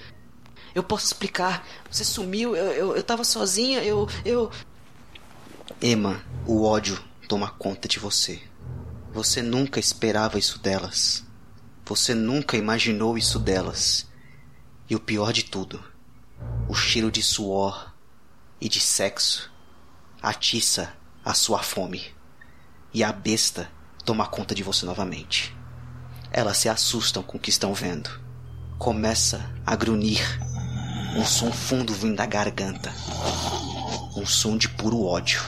Speaker 1: Eu posso explicar. Você sumiu, eu, eu, eu tava sozinha, eu. eu. Emma, o ódio toma conta de você. Você nunca esperava isso delas. Você nunca imaginou isso delas. E o pior de tudo, o cheiro de suor e de sexo atiça a sua fome. E a besta toma conta de você novamente. Elas se assustam com o que estão vendo. Começa a grunhir. Um som fundo vindo da garganta. Um som de puro ódio.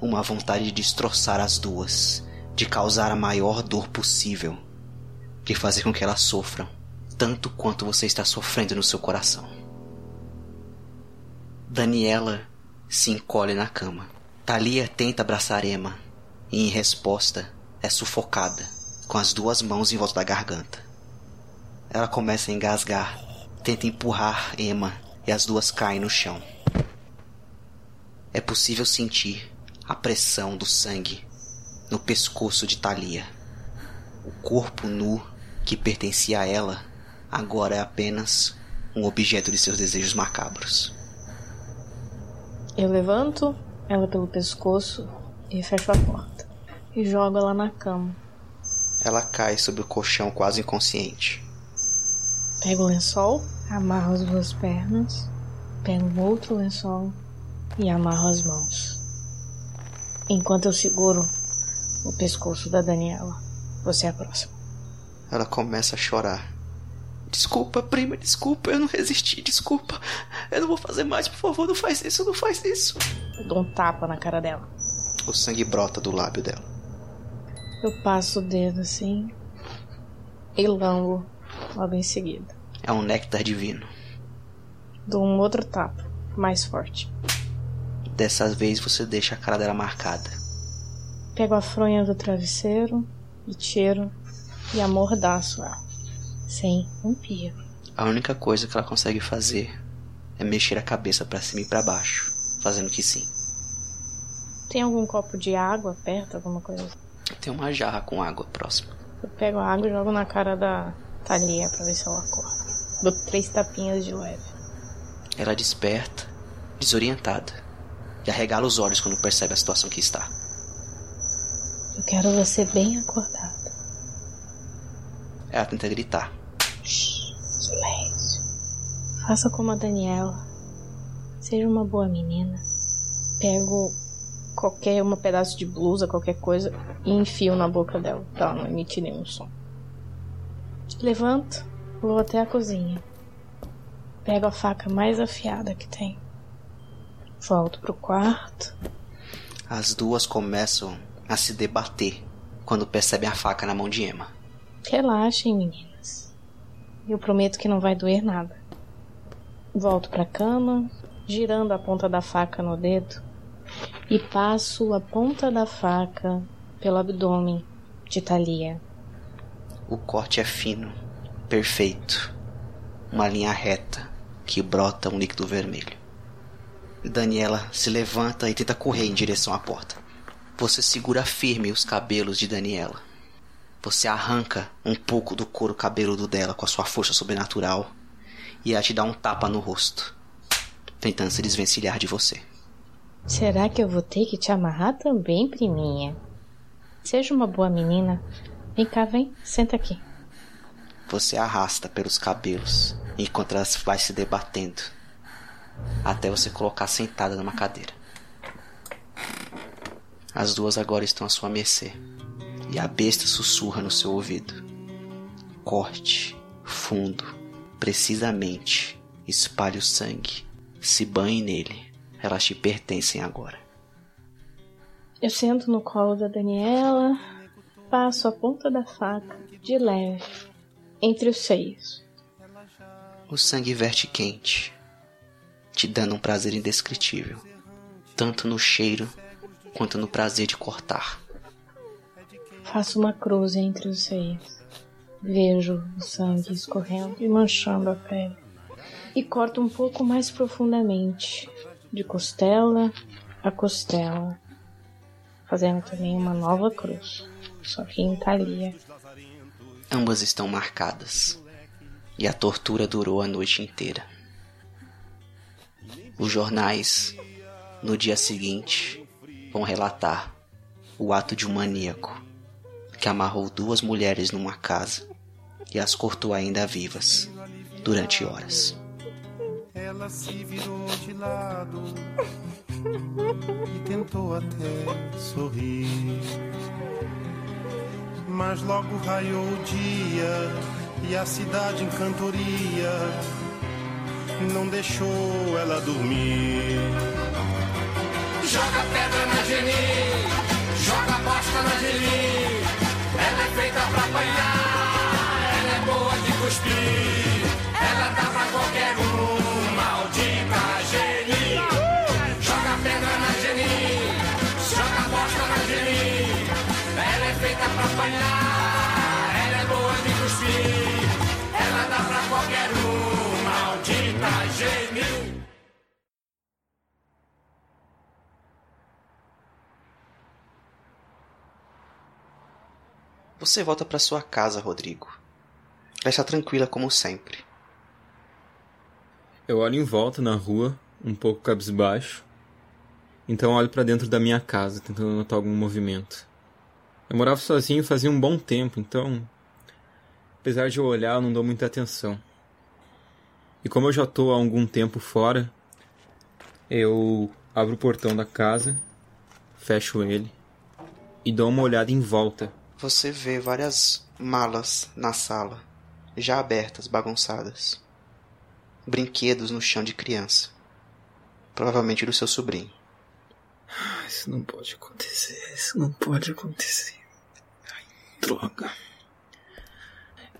Speaker 1: Uma vontade de destroçar as duas. De causar a maior dor possível. De fazer com que elas sofram. Tanto quanto você está sofrendo no seu coração. Daniela se encolhe na cama. Thalia tenta abraçar Emma e, em resposta, é sufocada, com as duas mãos em volta da garganta. Ela começa a engasgar, tenta empurrar Emma e as duas caem no chão. É possível sentir a pressão do sangue no pescoço de Thalia. O corpo nu que pertencia a ela agora é apenas um objeto de seus desejos macabros.
Speaker 9: Eu levanto ela pelo pescoço e fecho a porta. E jogo ela na cama.
Speaker 1: Ela cai sobre o colchão quase inconsciente.
Speaker 9: Pego o lençol, amarro as duas pernas, pego um outro lençol e amarro as mãos. Enquanto eu seguro o pescoço da Daniela, você é a próxima.
Speaker 1: Ela começa a chorar. Desculpa, prima, desculpa, eu não resisti, desculpa. Eu não vou fazer mais, por favor, não faz isso, não faz isso.
Speaker 9: Eu dou um tapa na cara dela.
Speaker 1: O sangue brota do lábio dela.
Speaker 9: Eu passo o dedo assim e lambo logo em seguida.
Speaker 1: É um néctar divino.
Speaker 9: Dou um outro tapa, mais forte.
Speaker 1: Dessa vez você deixa a cara dela marcada.
Speaker 9: Pego a fronha do travesseiro e tiro e amordaço ela, um pio.
Speaker 1: A única coisa que ela consegue fazer é mexer a cabeça para cima e para baixo, fazendo que sim.
Speaker 9: Tem algum copo de água perto, alguma coisa?
Speaker 1: Tem uma jarra com água próxima.
Speaker 9: Eu pego a água e jogo na cara da Thalia pra ver se ela acorda. Dou três tapinhas de leve.
Speaker 1: Ela desperta, desorientada, e arregala os olhos quando percebe a situação que está.
Speaker 9: Eu quero você bem acordada.
Speaker 1: Ela tenta gritar.
Speaker 9: Silêncio. Faça como a Daniela. Seja uma boa menina. Pego qualquer um pedaço de blusa, qualquer coisa, e enfio na boca dela, pra ela não emitir nenhum som. Levanto, vou até a cozinha. Pego a faca mais afiada que tem. Volto pro quarto.
Speaker 1: As duas começam a se debater quando percebem a faca na mão de Emma.
Speaker 9: Relaxem, meninas. Eu prometo que não vai doer nada. Volto pra cama, girando a ponta da faca no dedo, e passo a ponta da faca pelo abdômen de Thalia.
Speaker 1: O corte é fino, perfeito. Uma linha reta que brota um líquido vermelho. Daniela se levanta e tenta correr em direção à porta. Você segura firme os cabelos de Daniela. Você arranca um pouco do couro cabeludo dela com a sua força sobrenatural e ela te dá um tapa no rosto, tentando se desvencilhar de você.
Speaker 9: Será que eu vou ter que te amarrar também, priminha? Seja uma boa menina. Vem cá, vem, senta aqui.
Speaker 1: Você arrasta pelos cabelos enquanto ela vai se debatendo até você colocar sentada numa cadeira. As duas agora estão à sua mercê e a besta sussurra no seu ouvido. Corte, fundo, precisamente, espalhe o sangue, se banhe nele. Elas te pertencem agora.
Speaker 9: Eu sento no colo da Daniela, passo a ponta da faca, de leve, entre os seios.
Speaker 1: O sangue verte quente, te dando um prazer indescritível, tanto no cheiro quanto no prazer de cortar.
Speaker 9: Faço uma cruz entre os seios. Vejo o sangue escorrendo e manchando a pele. E corto um pouco mais profundamente, de costela a costela, fazendo também uma nova cruz, só que em Thalia.
Speaker 1: Ambas estão marcadas, e a tortura durou a noite inteira. Os jornais, no dia seguinte, vão relatar o ato de um maníaco que amarrou duas mulheres numa casa e as cortou ainda vivas durante horas.
Speaker 2: Ela se virou de lado e tentou até sorrir. Mas logo raiou o dia e a cidade em cantoria não deixou ela dormir.
Speaker 13: Joga pedra na Geni, joga bosta na Geni. Pra apanhar,
Speaker 1: Você volta para sua casa, Rodrigo. Ela está tranquila como sempre.
Speaker 8: Eu olho em volta na rua, um pouco cabisbaixo. Então olho para dentro da minha casa, tentando notar algum movimento. Eu morava sozinho fazia um bom tempo, então, apesar de eu olhar, eu não dou muita atenção. E como eu já estou há algum tempo fora, eu abro o portão da casa, fecho ele e dou uma olhada em volta.
Speaker 1: Você vê várias malas na sala, já abertas, bagunçadas. Brinquedos no chão de criança. Provavelmente do seu sobrinho.
Speaker 8: Isso não pode acontecer, isso não pode acontecer. Ai, droga.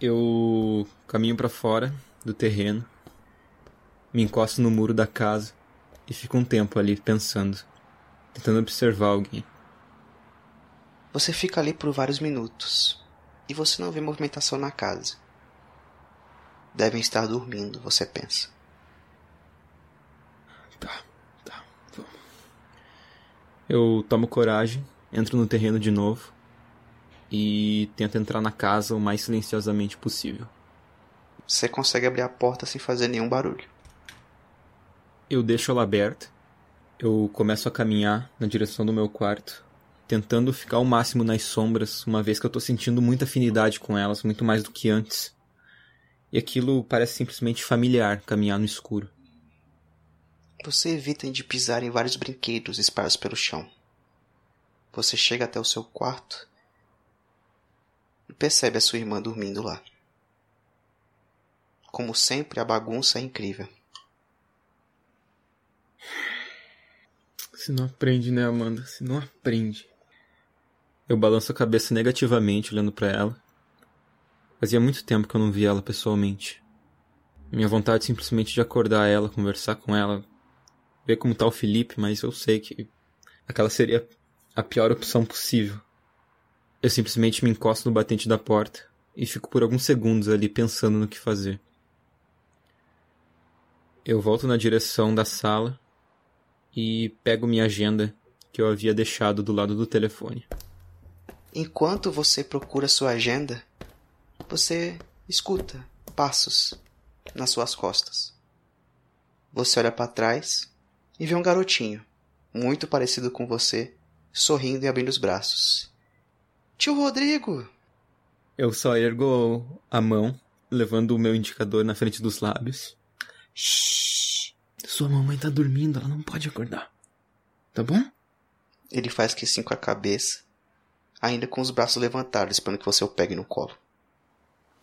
Speaker 8: Eu caminho para fora do terreno, me encosto no muro da casa e fico um tempo ali pensando, tentando observar alguém.
Speaker 1: Você fica ali por vários minutos, e você não vê movimentação na casa. Devem estar dormindo, você pensa.
Speaker 8: Eu tomo coragem, entro no terreno de novo e tento entrar na casa o mais silenciosamente possível.
Speaker 1: Você consegue abrir a porta sem fazer nenhum barulho.
Speaker 8: Eu deixo ela aberta. Eu começo a caminhar na direção do meu quarto, tentando ficar ao máximo nas sombras, uma vez que eu tô sentindo muita afinidade com elas, muito mais do que antes. E aquilo parece simplesmente familiar, caminhar no escuro.
Speaker 1: Você evita de pisar em vários brinquedos espalhados pelo chão. Você chega até o seu quarto e percebe a sua irmã dormindo lá. Como sempre, a bagunça é incrível.
Speaker 8: Se não aprende, né, Amanda? Se não aprende. Eu balanço a cabeça negativamente olhando para ela. Fazia muito tempo que eu não via ela pessoalmente. Minha vontade simplesmente de acordar ela, conversar com ela, ver como tá o Felipe, mas eu sei que aquela seria a pior opção possível. Eu simplesmente me encosto no batente da porta e fico por alguns segundos ali pensando no que fazer. Eu volto na direção da sala e pego minha agenda que eu havia deixado do lado do telefone.
Speaker 1: Enquanto você procura sua agenda, você escuta passos nas suas costas. Você olha para trás e vê um garotinho, muito parecido com você, sorrindo e abrindo os braços. Tio Rodrigo!
Speaker 8: Eu só ergo a mão, levando o meu indicador na frente dos lábios.
Speaker 1: Shhh!
Speaker 8: Sua mamãe tá dormindo, ela não pode acordar. Tá bom?
Speaker 1: Ele faz que sim com a cabeça, ainda com os braços levantados, esperando que você o pegue no colo.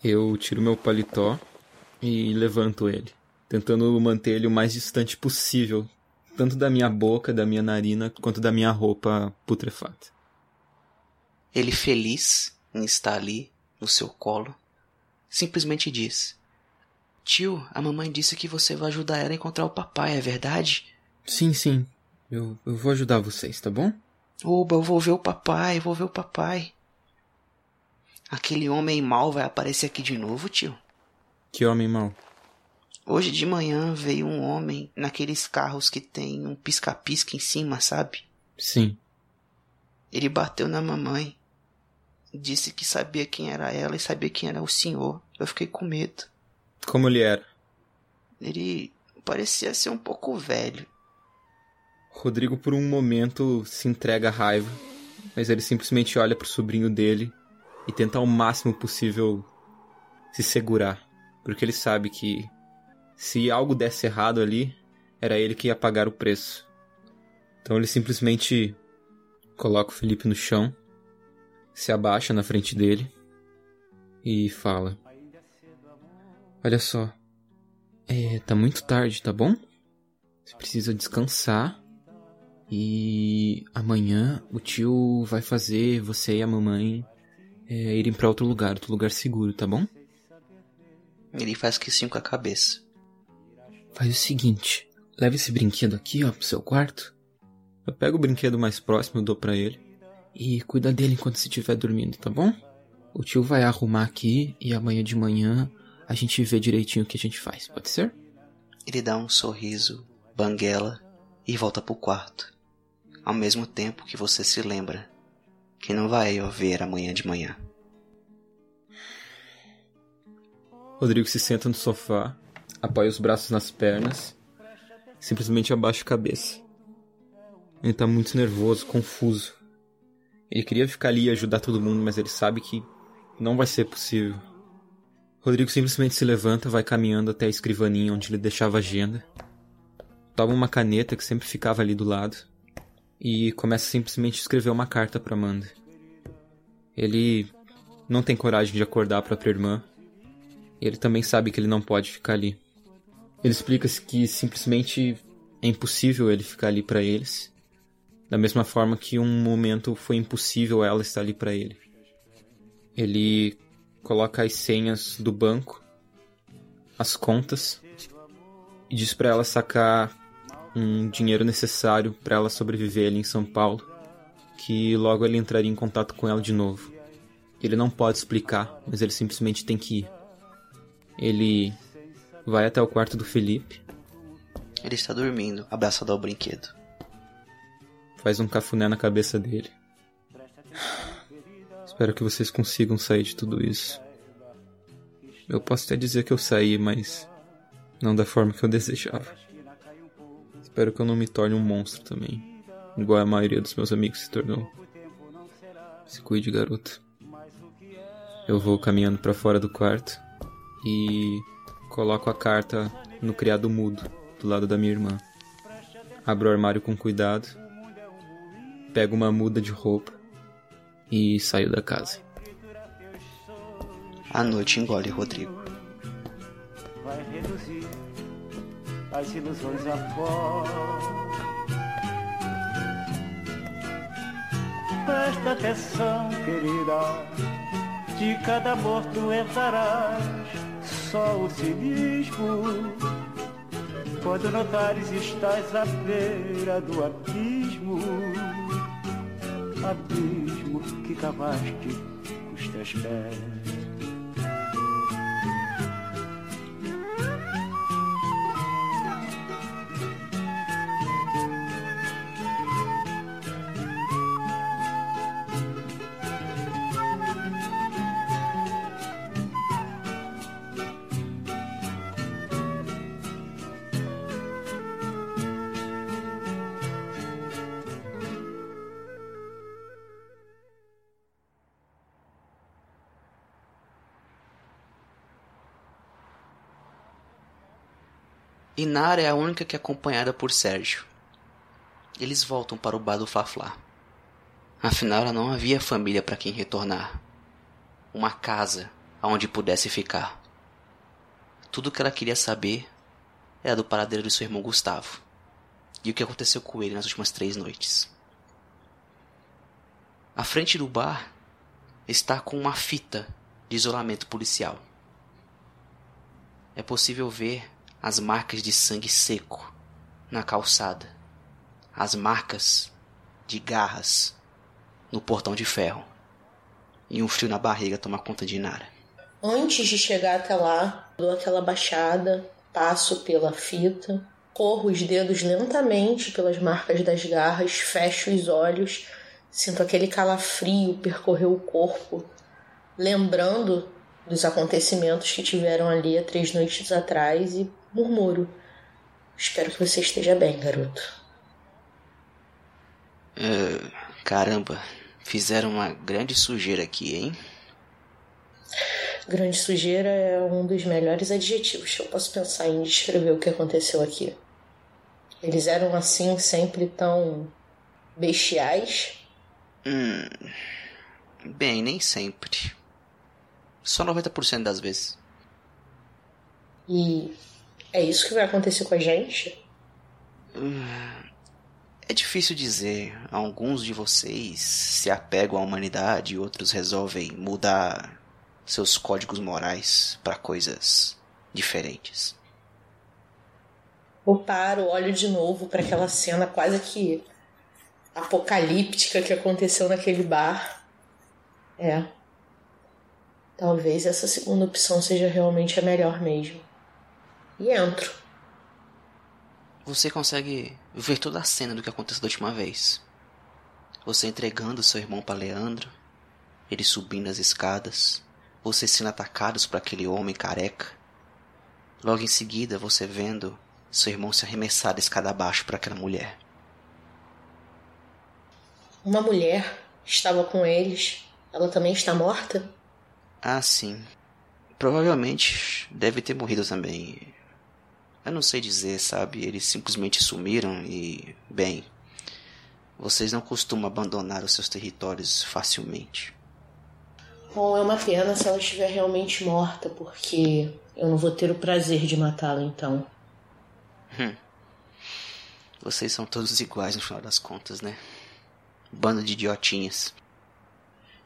Speaker 8: Eu tiro meu paletó e levanto ele, tentando manter ele o mais distante possível, tanto da minha boca, da minha narina, quanto da minha roupa putrefata.
Speaker 1: Ele feliz em estar ali, no seu colo, simplesmente diz: Tio, a mamãe disse que você vai ajudar ela a encontrar o papai, é verdade?
Speaker 8: Sim, sim. Eu, eu vou ajudar vocês, tá bom?
Speaker 1: Oba, eu vou ver o papai, vou ver o papai. Aquele homem mau vai aparecer aqui de novo, tio?
Speaker 8: Que homem mau?
Speaker 1: Hoje de manhã veio um homem naqueles carros que tem um pisca-pisca em cima, sabe?
Speaker 8: Sim.
Speaker 1: Ele bateu na mamãe. Disse que sabia quem era ela e sabia quem era o senhor. Eu fiquei com medo.
Speaker 8: Como ele era?
Speaker 1: Ele parecia ser um pouco velho.
Speaker 8: Rodrigo, por um momento, se entrega à raiva, mas ele simplesmente olha pro sobrinho dele e tenta ao máximo possível se segurar, porque ele sabe que se algo desse errado ali, era ele que ia pagar o preço. Então ele simplesmente coloca o Felipe no chão, se abaixa na frente dele e fala: Olha só, é, tá muito tarde, tá bom? Você precisa descansar. E amanhã o tio vai fazer você e a mamãe é, irem para outro lugar, outro lugar seguro, tá bom?
Speaker 1: Ele faz que sim com a cabeça.
Speaker 8: Faz o seguinte, leva esse brinquedo aqui, ó, pro seu quarto. Eu pego o brinquedo mais próximo e dou para ele. E cuida dele enquanto você estiver dormindo, tá bom? O tio vai arrumar aqui e amanhã de manhã a gente vê direitinho o que a gente faz, pode ser?
Speaker 1: Ele dá um sorriso, banguela e volta pro quarto. Ao mesmo tempo que você se lembra que não vai haver amanhã de manhã.
Speaker 8: Rodrigo se senta no sofá, apoia os braços nas pernas, simplesmente abaixa a cabeça. Ele tá muito nervoso, confuso. Ele queria ficar ali e ajudar todo mundo, mas ele sabe que não vai ser possível. Rodrigo simplesmente se levanta, vai caminhando até a escrivaninha onde ele deixava a agenda. Toma uma caneta que sempre ficava ali do lado e começa simplesmente a escrever uma carta para Amanda. Ele não tem coragem de acordar a própria irmã. Ele também sabe que ele não pode ficar ali. Ele explica que simplesmente é impossível ele ficar ali para eles, da mesma forma que um momento foi impossível ela estar ali para ele. Ele coloca as senhas do banco, as contas e diz para ela sacar um dinheiro necessário para ela sobreviver ali em São Paulo, que logo ele entraria em contato com ela de novo. Ele não pode explicar, mas ele simplesmente tem que ir. Ele vai até o quarto do Felipe,
Speaker 1: Ele está dormindo, abraçado ao brinquedo.
Speaker 8: faz um cafuné na cabeça dele. Espero que vocês consigam sair de tudo isso. Eu posso até dizer que eu saí, mas não da forma que eu desejava. Espero que eu não me torne um monstro também, igual a maioria dos meus amigos se tornou. Se cuide, garoto. Eu vou caminhando pra fora do quarto e coloco a carta no criado mudo do lado da minha irmã. Abro o armário com cuidado, pego uma muda de roupa e saio da casa.
Speaker 1: A noite engole Rodrigo.
Speaker 14: vai reduzir as ilusões a pó. Presta atenção, querida, de cada amor tu entrarás só o cinismo. Quando notares estás à beira do abismo, abismo que cavaste os teus pés.
Speaker 1: Inara é a única que é acompanhada por Sérgio. Eles voltam para o bar do Faflá. Afinal, ela não havia família para quem retornar. Uma casa aonde pudesse ficar. Tudo o que ela queria saber era do paradeiro do seu irmão Gustavo e o que aconteceu com ele nas últimas três noites. À frente do bar está com uma fita de isolamento policial. É possível ver as marcas de sangue seco na calçada, as marcas de garras no portão de ferro e um frio na barriga toma conta de Nara.
Speaker 6: Antes de chegar até lá, dou aquela baixada, passo pela fita, corro os dedos lentamente pelas marcas das garras, fecho os olhos, sinto aquele calafrio percorrer o corpo, lembrando dos acontecimentos que tiveram ali há três noites atrás e murmuro: Espero que você esteja bem, garoto.
Speaker 1: Ah, caramba, fizeram uma grande sujeira aqui, hein?
Speaker 6: Grande sujeira é um dos melhores adjetivos que eu posso pensar em descrever o que aconteceu aqui. Eles eram assim sempre tão bestiais.
Speaker 1: Hum. Bem, nem sempre. Só 90% das vezes.
Speaker 6: E é isso que vai acontecer com a gente?
Speaker 1: É difícil dizer. Alguns de vocês se apegam à humanidade e outros resolvem mudar seus códigos morais para coisas diferentes.
Speaker 6: Eu paro, olho de novo para aquela cena quase que apocalíptica que aconteceu naquele bar. É. Talvez essa segunda opção seja realmente a melhor mesmo. E entro.
Speaker 1: Você consegue ver toda a cena do que aconteceu da última vez. Você entregando seu irmão para Leandro, ele subindo as escadas, você sendo atacados por aquele homem careca. Logo em seguida, você vendo seu irmão se arremessar da escada abaixo para aquela mulher.
Speaker 6: Uma mulher estava com eles. Ela também está morta?
Speaker 1: Ah, sim. Provavelmente deve ter morrido também. Eu não sei dizer, sabe? Eles simplesmente sumiram e. Bem. Vocês não costumam abandonar os seus territórios facilmente.
Speaker 6: Bom, é uma pena se ela estiver realmente morta, porque eu não vou ter o prazer de matá-la então.
Speaker 1: Hum. Vocês são todos iguais no final das contas, né? Bando de idiotinhas.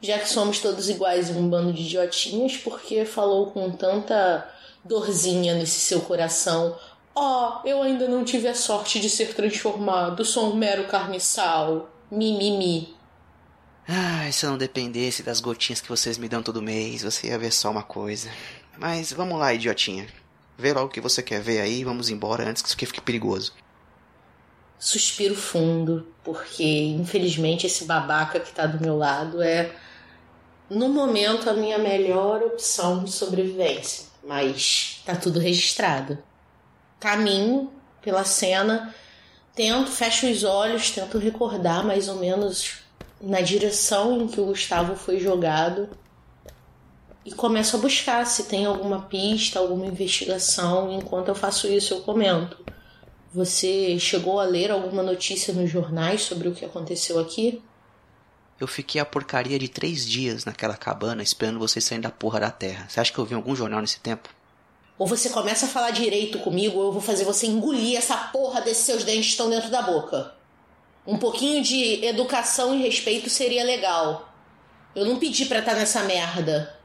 Speaker 6: Já que somos todos iguais um bando de idiotinhas, porque falou com tanta dorzinha nesse seu coração? Oh, eu ainda não tive a sorte de ser transformado, sou um mero carniçal. Mimimi. Mi, mi.
Speaker 1: Ah, se eu não dependesse das gotinhas que vocês me dão todo mês, você ia ver só uma coisa. Mas vamos lá, idiotinha. Vê logo o que você quer ver aí e vamos embora antes que isso aqui fique perigoso.
Speaker 6: Suspiro fundo, porque infelizmente esse babaca que tá do meu lado é, no momento, a minha melhor opção de sobrevivência. Mas tá tudo registrado. Caminho pela cena, tento, fecho os olhos, tento recordar mais ou menos na direção em que o Gustavo foi jogado e começo a buscar se tem alguma pista, alguma investigação. Enquanto eu faço isso, eu comento. Você chegou a ler alguma notícia nos jornais sobre o que aconteceu aqui?
Speaker 1: Eu fiquei a porcaria de três dias naquela cabana esperando vocês saírem da porra da terra. Você acha que eu vi algum jornal nesse tempo?
Speaker 6: Ou você começa a falar direito comigo, ou eu vou fazer você engolir essa porra desses seus dentes que estão dentro da boca. Um pouquinho de educação e respeito seria legal. Eu não pedi pra estar nessa merda.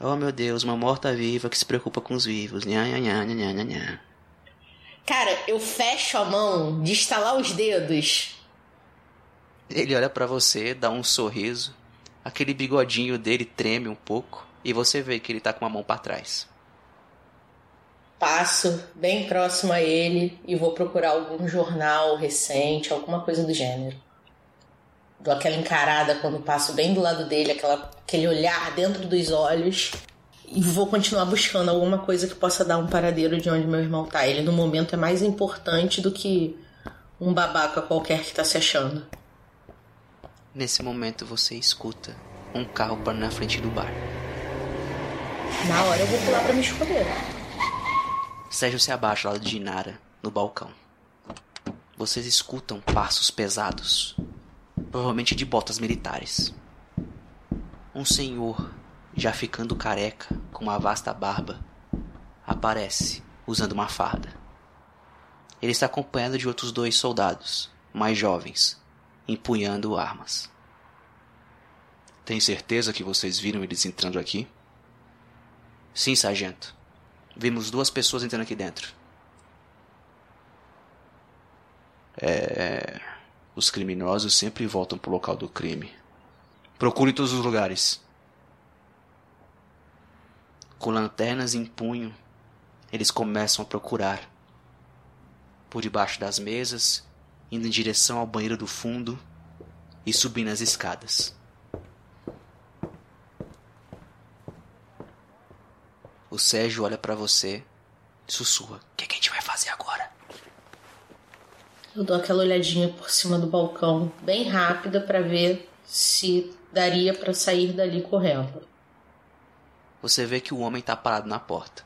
Speaker 1: Oh meu Deus, uma morta-viva que se preocupa com os vivos. Nha, nha, nha, nha, nha, nha.
Speaker 6: Cara, eu fecho a mão de estalar os dedos.
Speaker 1: Ele olha pra você, dá um sorriso. Aquele bigodinho dele treme um pouco e você vê que ele tá com a mão pra trás.
Speaker 6: Passo bem próximo a ele e vou procurar algum jornal recente, alguma coisa do gênero. Dou aquela encarada quando passo bem do lado dele, aquela, aquele olhar dentro dos olhos. E vou continuar buscando alguma coisa que possa dar um paradeiro de onde meu irmão tá. Ele no momento é mais importante do que um babaca qualquer que tá se achando.
Speaker 1: Nesse momento você escuta um carro parando na frente do bar.
Speaker 6: Na hora eu vou pular pra me esconder.
Speaker 1: Sérgio se abaixa lado de Inara, no balcão. Vocês escutam passos pesados, provavelmente de botas militares. Um senhor, já ficando careca, com uma vasta barba, aparece usando uma farda. Ele está acompanhado de outros dois soldados, mais jovens, empunhando armas.
Speaker 15: Tem certeza que vocês viram eles entrando aqui?
Speaker 1: Sim, sargento. Vimos duas pessoas entrando aqui dentro.
Speaker 15: É. Os criminosos sempre voltam pro local do crime. Procure todos os lugares.
Speaker 1: Com lanternas em punho, eles começam a procurar. Por debaixo das mesas, indo em direção ao banheiro do fundo e subindo as escadas. O Sérgio olha pra você e sussurra: O que, que a gente vai fazer agora?
Speaker 6: Eu dou aquela olhadinha por cima do balcão, bem rápida, para ver se daria para sair dali correndo.
Speaker 1: Você vê que o homem tá parado na porta.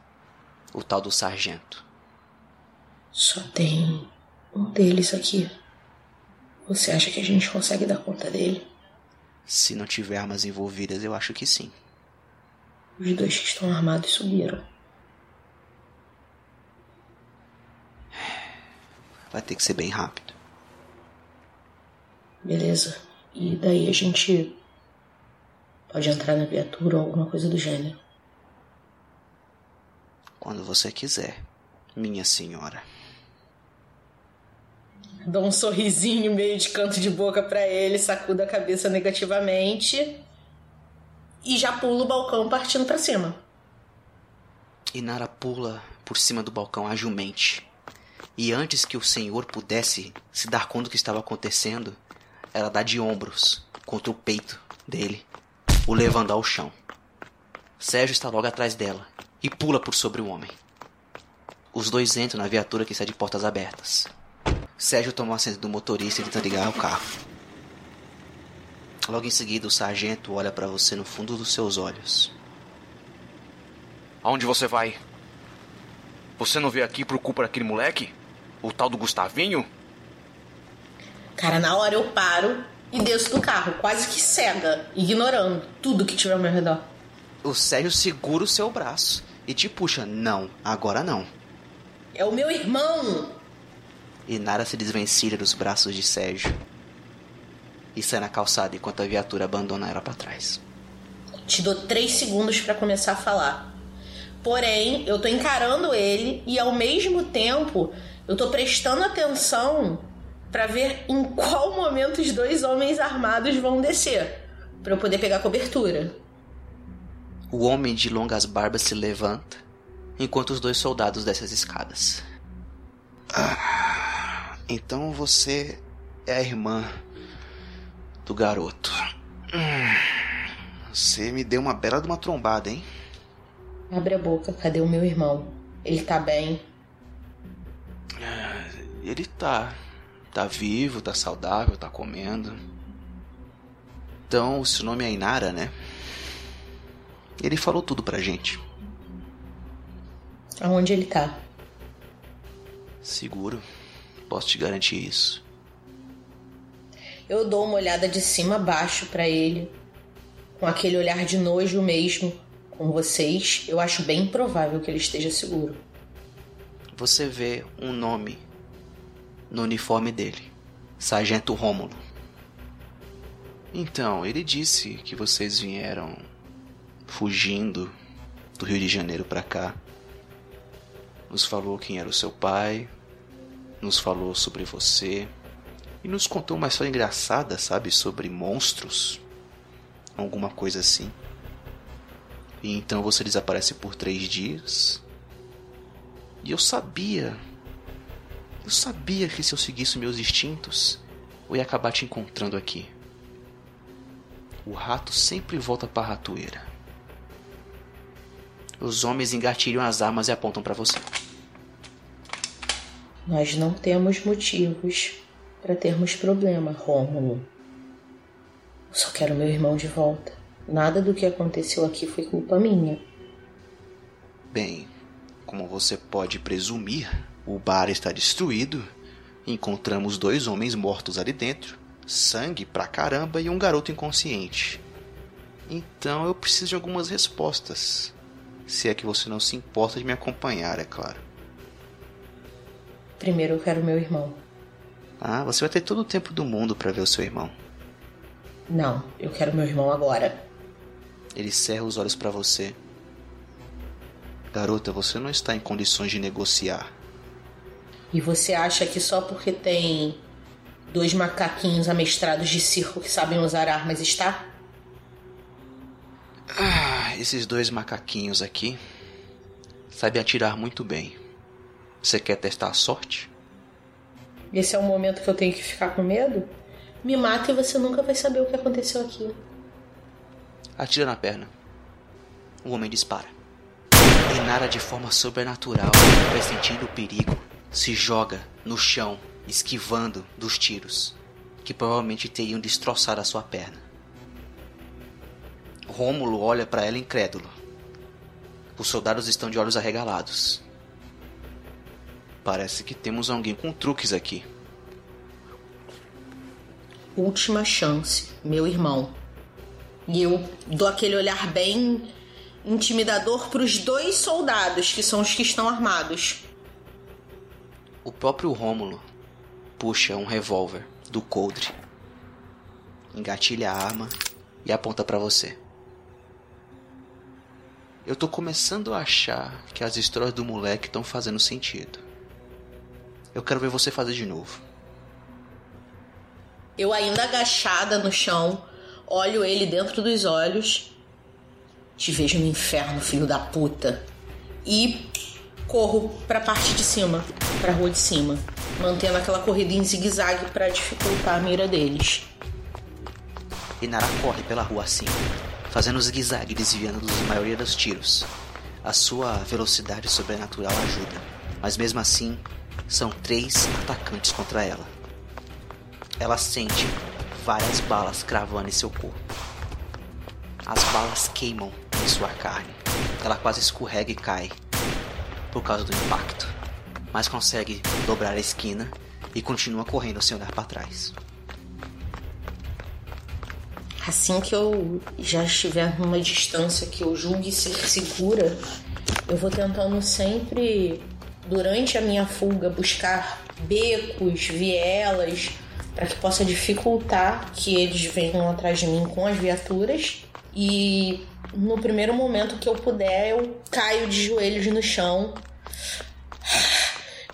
Speaker 1: O tal do sargento.
Speaker 6: Só tem um deles aqui. Você acha que a gente consegue dar conta dele?
Speaker 1: Se não tiver armas envolvidas, eu acho que sim.
Speaker 6: Os dois que estão armados subiram.
Speaker 1: Vai ter que ser bem rápido.
Speaker 6: Beleza. E daí a gente pode entrar na viatura ou alguma coisa do gênero.
Speaker 1: Quando você quiser, minha senhora.
Speaker 6: Dou um sorrisinho meio de canto de boca para ele, sacudo a cabeça negativamente e já pulo o balcão partindo para cima.
Speaker 1: Inara pula por cima do balcão agilemente. E antes que o senhor pudesse se dar conta do que estava acontecendo, ela dá de ombros contra o peito dele, o levando ao chão. Sérgio está logo atrás dela e pula por sobre o homem. Os dois entram na viatura que está de portas abertas. Sérgio toma o assento do motorista e tenta ligar o carro. Logo em seguida, o sargento olha para você no fundo dos seus olhos.
Speaker 15: Aonde você vai? Você não veio aqui por culpa daquele moleque? O tal do Gustavinho?
Speaker 6: Cara, na hora eu paro e desço do carro, quase que cega, ignorando tudo que tiver ao meu redor.
Speaker 1: O Sérgio segura o seu braço e te puxa. Não, agora não.
Speaker 6: É o meu irmão!
Speaker 1: E Nara se desvencilha dos braços de Sérgio e sai na calçada enquanto a viatura abandona ela para trás.
Speaker 6: Te dou três segundos para começar a falar. Porém, eu tô encarando ele e ao mesmo tempo eu tô prestando atenção para ver em qual momento os dois homens armados vão descer, para eu poder pegar cobertura.
Speaker 1: O homem de longas barbas se levanta, enquanto os dois soldados descem as escadas. Ah, então você é a irmã do garoto. Você me deu uma bela de uma trombada, hein?
Speaker 6: Abre a boca, cadê o meu irmão? Ele tá bem?
Speaker 1: Ele tá. Tá vivo, tá saudável, tá comendo. Então, o seu nome é Inara, né? Ele falou tudo pra gente.
Speaker 6: Aonde ele tá?
Speaker 1: Seguro. Posso te garantir isso.
Speaker 6: Eu dou uma olhada de cima a baixo para ele, com aquele olhar de nojo mesmo. Com vocês, eu acho bem provável que ele esteja seguro.
Speaker 1: Você vê um nome no uniforme dele: Sargento Rômulo. Então, ele disse que vocês vieram fugindo do Rio de Janeiro para cá. Nos falou quem era o seu pai, nos falou sobre você e nos contou uma história engraçada, sabe, sobre monstros, alguma coisa assim. E então você desaparece por três dias. E eu sabia, eu sabia que se eu seguisse meus instintos, eu ia acabar te encontrando aqui. O rato sempre volta para a ratoeira. Os homens engatilham as armas e apontam para você.
Speaker 6: Nós não temos motivos para termos problema, Rômulo. Eu só quero meu irmão de volta. Nada do que aconteceu aqui foi culpa minha.
Speaker 1: Bem, como você pode presumir, o bar está destruído. Encontramos dois homens mortos ali dentro, sangue pra caramba e um garoto inconsciente. Então eu preciso de algumas respostas. Se é que você não se importa de me acompanhar, é claro.
Speaker 6: Primeiro eu quero meu irmão.
Speaker 1: Ah, você vai ter todo o tempo do mundo para ver o seu irmão.
Speaker 6: Não, eu quero meu irmão agora.
Speaker 1: Ele cerra os olhos para você. Garota, você não está em condições de negociar.
Speaker 6: E você acha que só porque tem dois macaquinhos amestrados de circo que sabem usar armas está?
Speaker 1: Ah, esses dois macaquinhos aqui sabem atirar muito bem. Você quer testar a sorte?
Speaker 6: Esse é o momento que eu tenho que ficar com medo? Me mata e você nunca vai saber o que aconteceu aqui.
Speaker 1: Atira na perna. O homem dispara. Inara de forma sobrenatural, pressentindo o perigo, se joga no chão, esquivando dos tiros, que provavelmente teriam destroçado a sua perna. Rômulo olha para ela incrédulo. Os soldados estão de olhos arregalados. Parece que temos alguém com truques aqui.
Speaker 6: Última chance, meu irmão. E eu dou aquele olhar bem intimidador para os dois soldados, que são os que estão armados.
Speaker 1: O próprio Rômulo puxa um revólver do coldre, engatilha a arma e aponta para você. Eu tô começando a achar que as histórias do moleque estão fazendo sentido. Eu quero ver você fazer de novo.
Speaker 6: Eu ainda agachada no chão, olho ele dentro dos olhos. Te vejo no inferno, filho da puta. E corro pra parte de cima, pra rua de cima, mantendo aquela corrida em zigue-zague para dificultar a mira deles.
Speaker 1: Inara corre pela rua acima, fazendo zigue-zague desviando dos maioria dos tiros. A sua velocidade sobrenatural ajuda, mas mesmo assim, são três atacantes contra ela. Ela sente várias balas cravando em seu corpo. As balas queimam em sua carne. Ela quase escorrega e cai por causa do impacto, mas consegue dobrar a esquina e continua correndo sem olhar para trás.
Speaker 6: Assim que eu já estiver numa distância que eu julgue ser segura, eu vou tentando sempre, durante a minha fuga, buscar becos, vielas, para que possa dificultar que eles venham atrás de mim com as viaturas. E no primeiro momento que eu puder, eu caio de joelhos no chão.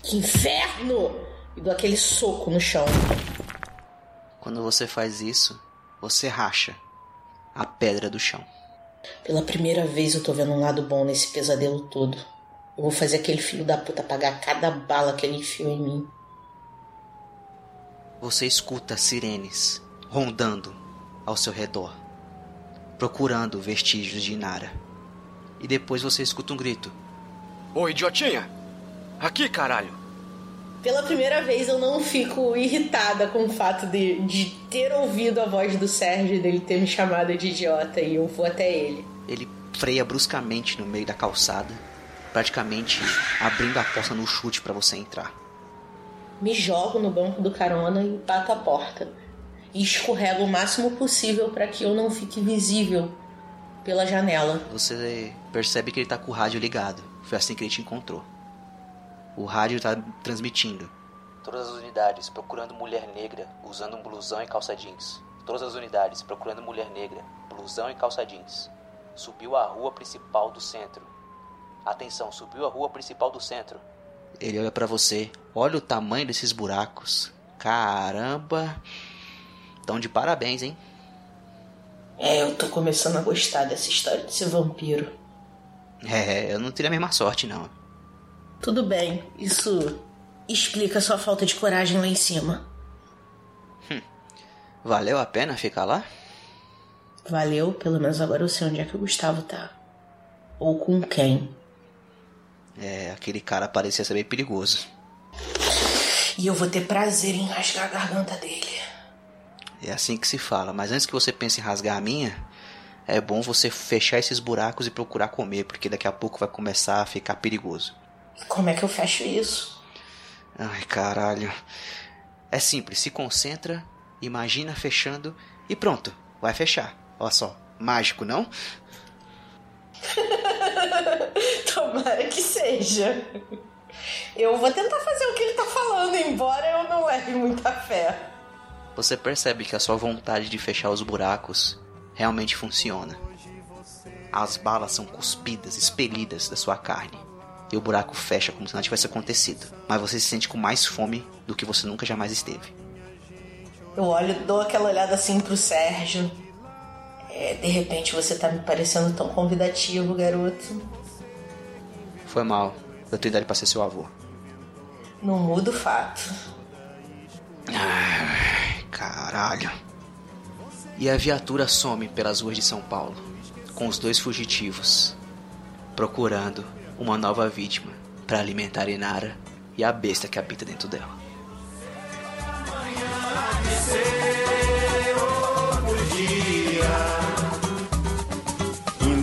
Speaker 6: Que inferno! e dou aquele soco no chão.
Speaker 1: Quando você faz isso, você racha a pedra do chão.
Speaker 6: Pela primeira vez eu tô vendo um lado bom nesse pesadelo todo. Eu vou fazer aquele filho da puta pagar cada bala que ele enfiou em mim.
Speaker 1: Você escuta sirenes rondando ao seu redor, procurando vestígios de Inara. E depois você escuta um grito.
Speaker 15: Ô, idiotinha! Aqui, caralho!
Speaker 6: Pela primeira vez eu não fico irritada com o fato de, de ter ouvido a voz do Sérgio e dele ter me chamado de idiota e eu vou até ele.
Speaker 1: Ele freia bruscamente no meio da calçada, praticamente abrindo a porta no chute para você entrar.
Speaker 6: Me jogo no banco do carona e bato a porta. E escorrego o máximo possível para que eu não fique visível pela janela.
Speaker 1: Você percebe que ele tá com o rádio ligado. Foi assim que ele te encontrou. O rádio tá transmitindo. Todas as unidades procurando mulher negra usando um blusão e calça jeans. Todas as unidades procurando mulher negra, blusão e calça jeans. Subiu a rua principal do centro. Atenção, subiu a rua principal do centro. Ele olha para você. Olha o tamanho desses buracos. Caramba. Tão de parabéns, hein?
Speaker 6: É, eu tô começando a gostar dessa história de ser vampiro.
Speaker 1: É, eu não teria a mesma sorte, não.
Speaker 6: Tudo bem, isso explica sua falta de coragem lá em cima.
Speaker 1: Valeu a pena ficar lá?
Speaker 6: Valeu, pelo menos agora eu sei onde é que o Gustavo tá. Ou com quem.
Speaker 1: É, aquele cara parecia ser bem perigoso.
Speaker 6: E eu vou ter prazer em rasgar a garganta dele.
Speaker 1: É assim que se fala, mas antes que você pense em rasgar a minha, é bom você fechar esses buracos e procurar comer, porque daqui a pouco vai começar a ficar perigoso.
Speaker 6: Como é que eu fecho isso?
Speaker 1: Ai, caralho. É simples, se concentra, imagina fechando e pronto, vai fechar. Olha só, mágico, não?
Speaker 6: Tomara que seja. Eu vou tentar fazer o que ele tá falando, embora eu não leve muita fé.
Speaker 1: Você percebe que a sua vontade de fechar os buracos realmente funciona. As balas são cuspidas, expelidas da sua carne. E o buraco fecha como se nada tivesse acontecido. Mas você se sente com mais fome do que você nunca jamais esteve.
Speaker 6: Eu olho, dou aquela olhada assim pro Sérgio. É, de repente você tá me parecendo tão convidativo, garoto.
Speaker 1: Foi mal. Eu tenho idade pra ser seu avô.
Speaker 6: Não muda o fato.
Speaker 1: Ai, caralho. E a viatura some pelas ruas de São Paulo, com os dois fugitivos, procurando uma nova vítima para alimentar Inara e a besta que habita dentro dela.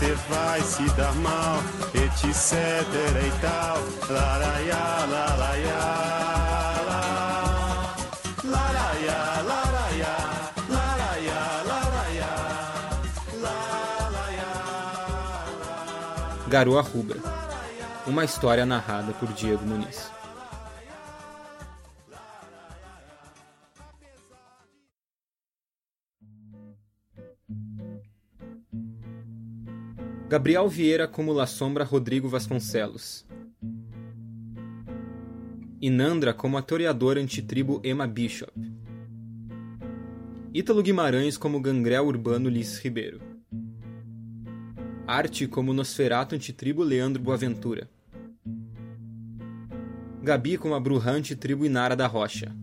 Speaker 2: Você vai se dar mal, etc e tal. Laraiá, laraiá.
Speaker 8: Garoa Rubra. Uma história narrada por Diego Muniz. Gabriel Vieira como La Sombra Rodrigo Vasconcelos. Inandra como a toreadora antitribo Emma Bishop. Ítalo Guimarães como Gangrel Urbano Liz Ribeiro. Arte como Nosferato Antitribo Leandro Boaventura. Gabi como a Bruja Antitribo Inara da Rocha.